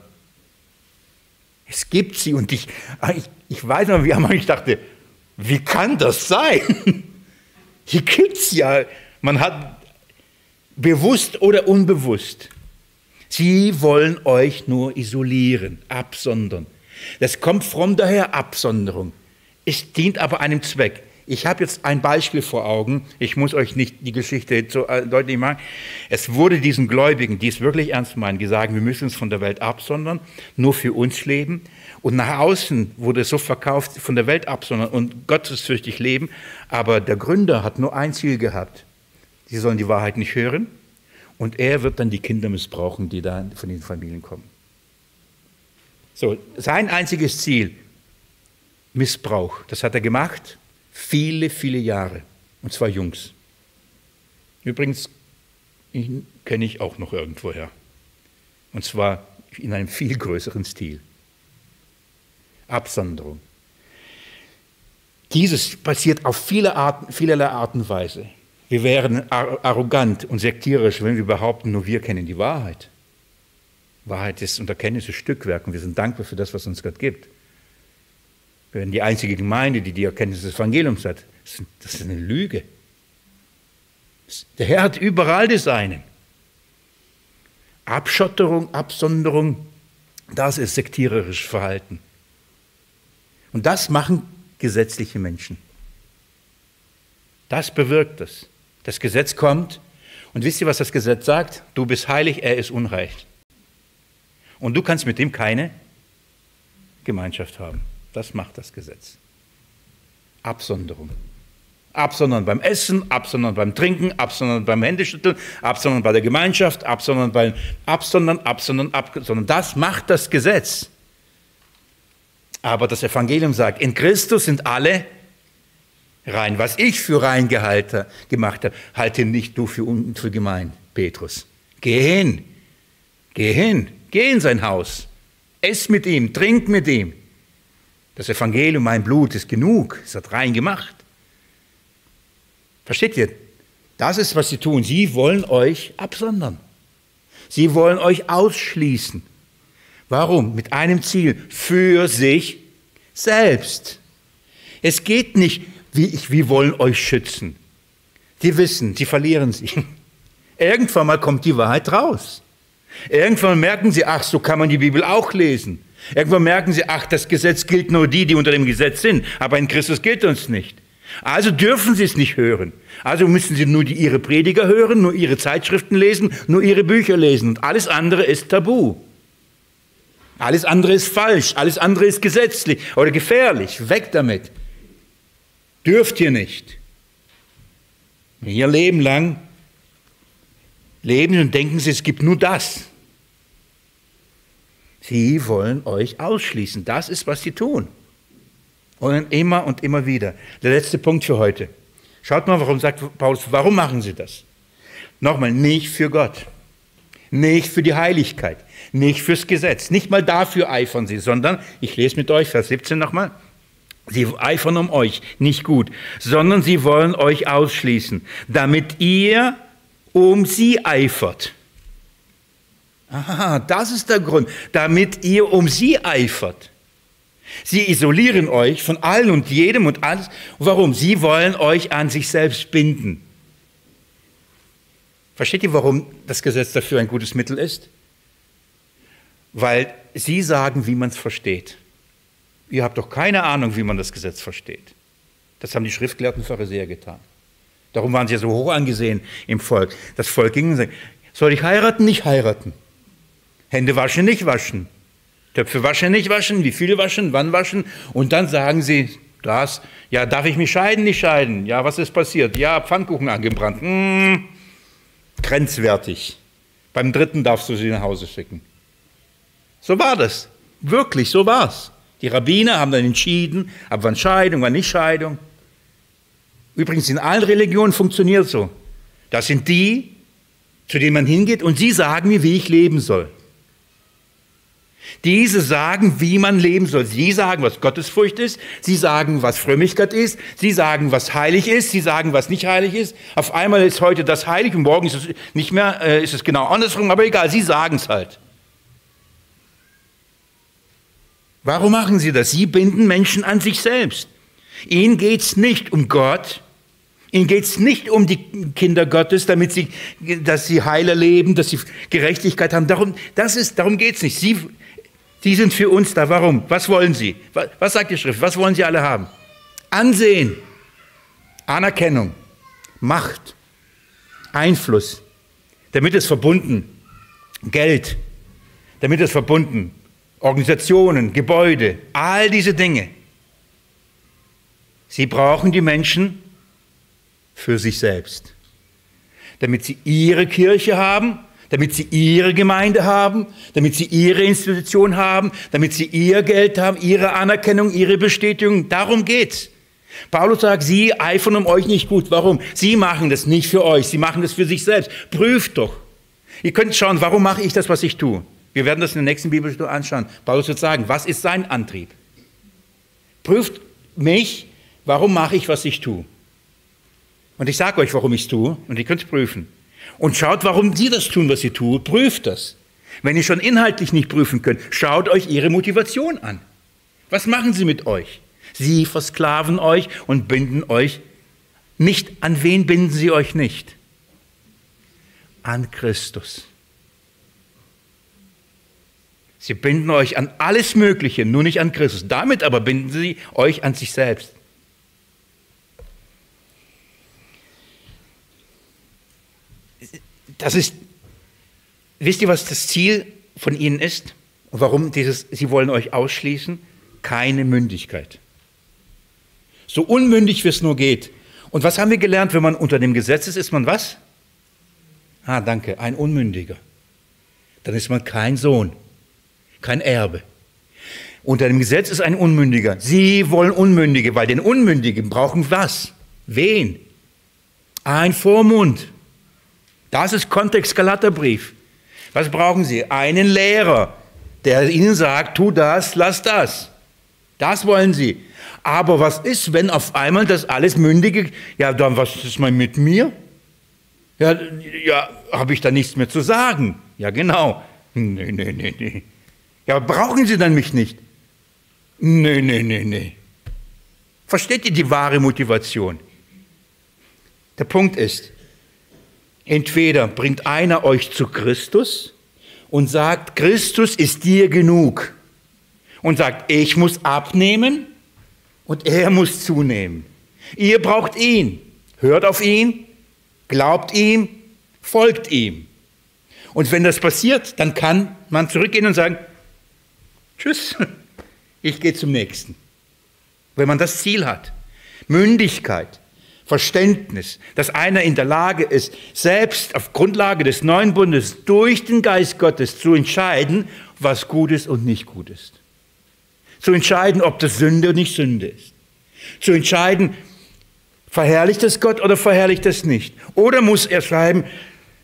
Es gibt sie und ich, ich, ich weiß noch, wie einmal ich dachte, wie kann das sein? [laughs] Hier gibt es ja, man hat bewusst oder unbewusst. Sie wollen euch nur isolieren, absondern. Das kommt von daher Absonderung. Es dient aber einem Zweck. Ich habe jetzt ein Beispiel vor Augen. Ich muss euch nicht die Geschichte so äh, deutlich machen. Es wurde diesen Gläubigen, die es wirklich ernst meinen, die sagen, wir müssen uns von der Welt absondern, nur für uns leben. Und nach außen wurde es so verkauft, von der Welt absondern und gottesfürchtig leben. Aber der Gründer hat nur ein Ziel gehabt. Sie sollen die Wahrheit nicht hören. Und er wird dann die Kinder missbrauchen, die da von den Familien kommen. So, sein einziges Ziel, Missbrauch, das hat er gemacht. Viele, viele Jahre. Und zwar Jungs. Übrigens, ihn kenne ich auch noch irgendwoher. Und zwar in einem viel größeren Stil. Absonderung. Dieses passiert auf viele Arten, vielerlei Art und Weise. Wir wären arrogant und sektierisch, wenn wir behaupten, nur wir kennen die Wahrheit. Wahrheit ist und Erkenntnis ist Stückwerk und wir sind dankbar für das, was uns Gott gibt. Wir werden die einzige Gemeinde, die die Erkenntnis des Evangeliums hat. Das ist eine Lüge. Der Herr hat überall das eine. Abschotterung, Absonderung, das ist sektiererisches Verhalten. Und das machen gesetzliche Menschen. Das bewirkt es. Das Gesetz kommt Und wisst ihr, was das Gesetz sagt? Du bist heilig, er ist unreich. Und du kannst mit ihm keine Gemeinschaft haben. Das macht das Gesetz. Absonderung. Absondern beim Essen, absondern beim Trinken, absondern beim Händeschütteln, absondern bei der Gemeinschaft, absondern beim Absondern, absondern, absondern. Das macht das Gesetz. Aber das Evangelium sagt, in Christus sind alle rein. Was ich für rein gehalten, gemacht habe, halte nicht du für, für gemein, Petrus. Geh hin, geh hin, geh in sein Haus, ess mit ihm, trink mit ihm. Das Evangelium, mein Blut, ist genug, es hat rein gemacht. Versteht ihr? Das ist, was sie tun. Sie wollen euch absondern. Sie wollen euch ausschließen. Warum? Mit einem Ziel, für sich selbst. Es geht nicht wie, wir wollen euch schützen. Die wissen, sie verlieren sie. [laughs] Irgendwann mal kommt die Wahrheit raus. Irgendwann merken sie, ach, so kann man die Bibel auch lesen. Irgendwann merken sie, ach, das Gesetz gilt nur die, die unter dem Gesetz sind, aber in Christus gilt uns nicht. Also dürfen sie es nicht hören. Also müssen sie nur die, ihre Prediger hören, nur ihre Zeitschriften lesen, nur ihre Bücher lesen. Und alles andere ist tabu. Alles andere ist falsch, alles andere ist gesetzlich oder gefährlich. Weg damit. Dürft ihr nicht. Ihr Leben lang leben und denken sie, es gibt nur das. Sie wollen euch ausschließen. Das ist, was sie tun. Und immer und immer wieder. Der letzte Punkt für heute. Schaut mal, warum sagt Paulus, warum machen sie das? Nochmal, nicht für Gott, nicht für die Heiligkeit, nicht fürs Gesetz, nicht mal dafür eifern sie, sondern, ich lese mit euch Vers 17 nochmal, Sie eifern um euch nicht gut, sondern sie wollen euch ausschließen, damit ihr um sie eifert. Aha, das ist der Grund, damit ihr um sie eifert. Sie isolieren euch von allen und jedem und alles. Warum? Sie wollen euch an sich selbst binden. Versteht ihr, warum das Gesetz dafür ein gutes Mittel ist? Weil sie sagen, wie man es versteht. Ihr habt doch keine Ahnung, wie man das Gesetz versteht. Das haben die schriftgelehrten Pharisäer getan. Darum waren sie ja so hoch angesehen im Volk. Das Volk ging und sagte, soll ich heiraten, nicht heiraten? Hände waschen, nicht waschen. Töpfe waschen, nicht waschen. Wie viel waschen, wann waschen? Und dann sagen sie, das, ja, darf ich mich scheiden, nicht scheiden? Ja, was ist passiert? Ja, Pfannkuchen angebrannt. Hm, grenzwertig. Beim dritten darfst du sie nach Hause schicken. So war das. Wirklich, so war es. Die Rabbiner haben dann entschieden, ab wann Scheidung, wann nicht Scheidung. Übrigens, in allen Religionen funktioniert so. Das sind die, zu denen man hingeht und sie sagen mir, wie ich leben soll. Diese sagen, wie man leben soll. Sie sagen, was Gottesfurcht ist. Sie sagen, was Frömmigkeit ist. Sie sagen, was heilig ist. Sie sagen, was nicht heilig ist. Auf einmal ist heute das heilig und morgen ist es nicht mehr, äh, ist es genau andersrum, aber egal, sie sagen es halt. Warum machen sie das? Sie binden Menschen an sich selbst. Ihnen geht es nicht um Gott. Ihnen geht es nicht um die Kinder Gottes, damit sie, dass sie heiler leben, dass sie Gerechtigkeit haben. Darum, darum geht es nicht. Sie, sie sind für uns da. Warum? Was wollen sie? Was, was sagt die Schrift? Was wollen sie alle haben? Ansehen, Anerkennung, Macht, Einfluss. Damit es verbunden, Geld. Damit es verbunden, Organisationen, Gebäude, all diese Dinge. Sie brauchen die Menschen für sich selbst, damit sie ihre Kirche haben, damit sie ihre Gemeinde haben, damit sie ihre Institution haben, damit sie ihr Geld haben, ihre Anerkennung, ihre Bestätigung. Darum geht's. Paulus sagt, sie eifern um euch nicht gut. Warum? Sie machen das nicht für euch, sie machen das für sich selbst. Prüft doch. Ihr könnt schauen, warum mache ich das, was ich tue? Wir werden das in der nächsten Bibelstunde anschauen. Paulus wird sagen, was ist sein Antrieb? Prüft mich, warum mache ich, was ich tue? Und ich sage euch, warum ich es tue, und ihr könnt es prüfen. Und schaut, warum sie das tun, was sie tun. Prüft das. Wenn ihr schon inhaltlich nicht prüfen könnt, schaut euch ihre Motivation an. Was machen sie mit euch? Sie versklaven euch und binden euch nicht. An wen binden sie euch nicht? An Christus. Sie binden euch an alles Mögliche, nur nicht an Christus. Damit aber binden sie euch an sich selbst. Das ist, wisst ihr, was das Ziel von ihnen ist? Und warum dieses, sie wollen euch ausschließen? Keine Mündigkeit. So unmündig, wie es nur geht. Und was haben wir gelernt, wenn man unter dem Gesetz ist, ist man was? Ah, danke, ein Unmündiger. Dann ist man kein Sohn, kein Erbe. Unter dem Gesetz ist ein Unmündiger. Sie wollen Unmündige, weil den Unmündigen brauchen was? Wen? Ein Vormund. Das ist Kontext Galaterbrief. Was brauchen Sie? Einen Lehrer, der Ihnen sagt, tu das, lass das. Das wollen Sie. Aber was ist, wenn auf einmal das alles Mündige, ja, dann was ist mal mit mir? Ja, ja habe ich da nichts mehr zu sagen? Ja, genau. Nee, nee, nee, nee. Ja, brauchen Sie dann mich nicht? Nee, nee, nee, nee. Versteht ihr die wahre Motivation? Der Punkt ist, entweder bringt einer euch zu Christus und sagt, Christus ist dir genug und sagt, ich muss abnehmen und er muss zunehmen. Ihr braucht ihn. Hört auf ihn, glaubt ihm, folgt ihm. Und wenn das passiert, dann kann man zurückgehen und sagen, tschüss, [laughs] ich gehe zum nächsten. Wenn man das Ziel hat, Mündigkeit, Verständnis, dass einer in der Lage ist, selbst auf Grundlage des neuen Bundes durch den Geist Gottes zu entscheiden, was gut ist und nicht gut ist. Zu entscheiden, ob das Sünde oder nicht Sünde ist. Zu entscheiden, verherrlicht es Gott oder verherrlicht es nicht. Oder muss er schreiben,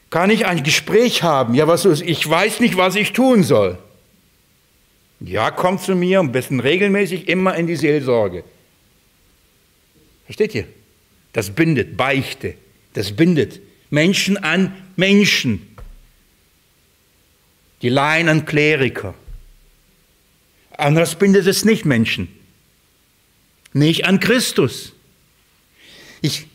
kann ich ein Gespräch haben? Ja, was ist? Ich weiß nicht, was ich tun soll. Ja, komm zu mir, am besten regelmäßig immer in die Seelsorge. Versteht ihr? Das bindet Beichte. Das bindet Menschen an Menschen. Die Laien an Kleriker. Anders bindet es nicht Menschen. Nicht an Christus. Ich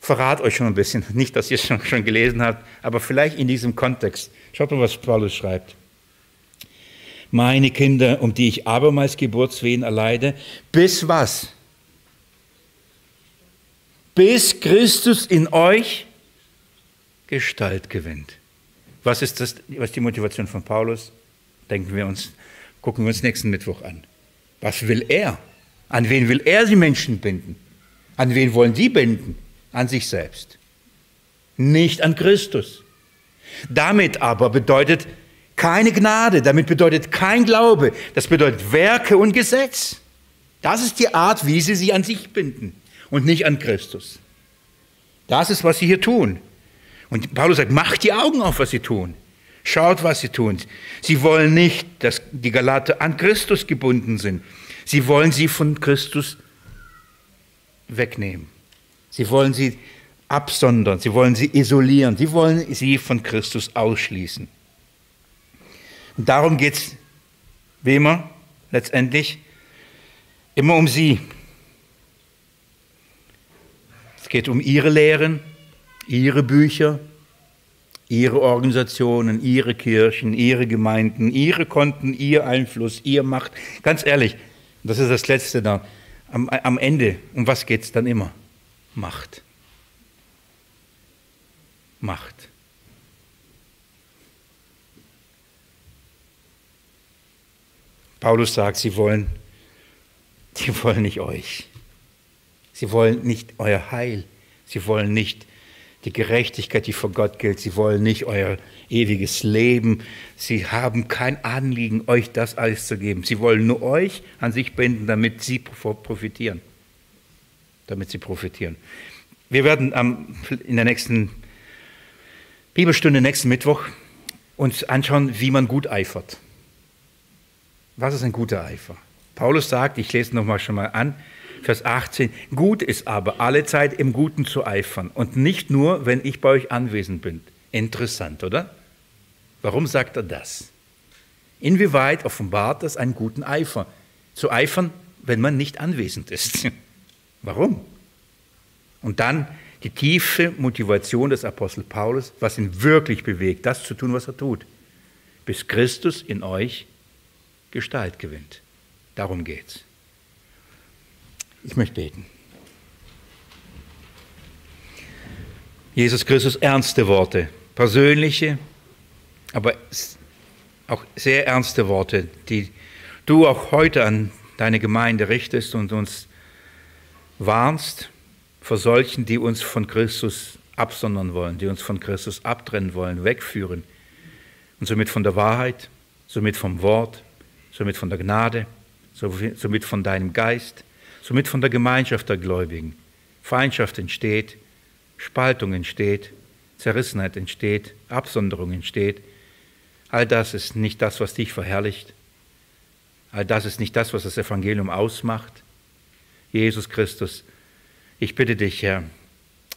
verrate euch schon ein bisschen, [laughs] nicht, dass ihr es schon, schon gelesen habt, aber vielleicht in diesem Kontext. Schaut mal, was Paulus schreibt meine Kinder, um die ich abermals Geburtswehen erleide, bis was? Bis Christus in euch Gestalt gewinnt. Was ist das, was die Motivation von Paulus? Denken wir uns, gucken wir uns nächsten Mittwoch an. Was will er? An wen will er die Menschen binden? An wen wollen die binden? An sich selbst. Nicht an Christus. Damit aber bedeutet keine Gnade, damit bedeutet kein Glaube, das bedeutet Werke und Gesetz. Das ist die Art, wie sie sie an sich binden und nicht an Christus. Das ist, was sie hier tun. Und Paulus sagt, macht die Augen auf, was sie tun. Schaut, was sie tun. Sie wollen nicht, dass die Galater an Christus gebunden sind. Sie wollen sie von Christus wegnehmen. Sie wollen sie absondern. Sie wollen sie isolieren. Sie wollen sie von Christus ausschließen. Und darum geht es, wie immer, letztendlich, immer um sie. Es geht um ihre Lehren, ihre Bücher, ihre Organisationen, ihre Kirchen, ihre Gemeinden, ihre Konten, ihr Einfluss, ihr Macht. Ganz ehrlich, das ist das Letzte da. Am, am Ende, um was geht es dann immer? Macht. Macht. Paulus sagt, sie wollen, [laughs] sie wollen nicht euch. Sie wollen nicht euer Heil. Sie wollen nicht die Gerechtigkeit, die vor Gott gilt. Sie wollen nicht euer ewiges Leben. Sie haben kein Anliegen, euch das alles zu geben. Sie wollen nur euch an sich binden, damit sie profitieren. Damit sie profitieren. Wir werden in der nächsten Bibelstunde, nächsten Mittwoch, uns anschauen, wie man gut eifert. Was ist ein guter Eifer? Paulus sagt, ich lese nochmal schon mal an, Vers 18, gut ist aber alle Zeit im Guten zu eifern und nicht nur, wenn ich bei euch anwesend bin. Interessant, oder? Warum sagt er das? Inwieweit offenbart das einen guten Eifer? Zu eifern, wenn man nicht anwesend ist. [laughs] Warum? Und dann die tiefe Motivation des Apostel Paulus, was ihn wirklich bewegt, das zu tun, was er tut, bis Christus in euch Gestalt gewinnt. Darum geht's. Ich möchte beten. Jesus Christus ernste Worte, persönliche, aber auch sehr ernste Worte, die du auch heute an deine Gemeinde richtest und uns warnst vor solchen, die uns von Christus absondern wollen, die uns von Christus abtrennen wollen, wegführen und somit von der Wahrheit, somit vom Wort, somit von der Gnade, somit von deinem Geist, somit von der Gemeinschaft der Gläubigen. Feindschaft entsteht, Spaltung entsteht, Zerrissenheit entsteht, Absonderung entsteht. All das ist nicht das, was dich verherrlicht. All das ist nicht das, was das Evangelium ausmacht. Jesus Christus, ich bitte dich, Herr,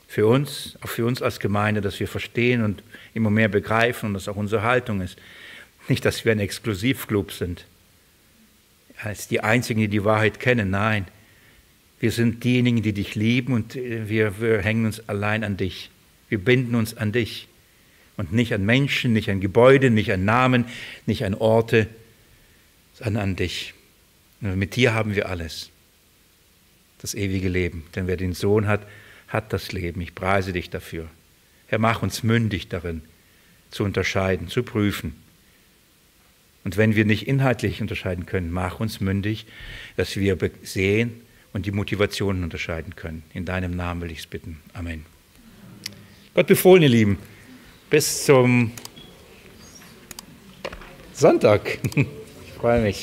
für uns, auch für uns als Gemeinde, dass wir verstehen und immer mehr begreifen und dass auch unsere Haltung ist. Nicht, dass wir ein Exklusivclub sind, als die Einzigen, die die Wahrheit kennen. Nein, wir sind diejenigen, die dich lieben und äh, wir, wir hängen uns allein an dich. Wir binden uns an dich und nicht an Menschen, nicht an Gebäude, nicht an Namen, nicht an Orte, sondern an dich. Und mit dir haben wir alles. Das ewige Leben. Denn wer den Sohn hat, hat das Leben. Ich preise dich dafür. Herr, mach uns mündig darin, zu unterscheiden, zu prüfen. Und wenn wir nicht inhaltlich unterscheiden können, mach uns mündig, dass wir sehen, und die Motivationen unterscheiden können. In deinem Namen will ich es bitten. Amen. Gott befohlen, ihr Lieben. Bis zum Sonntag. Ich freue mich.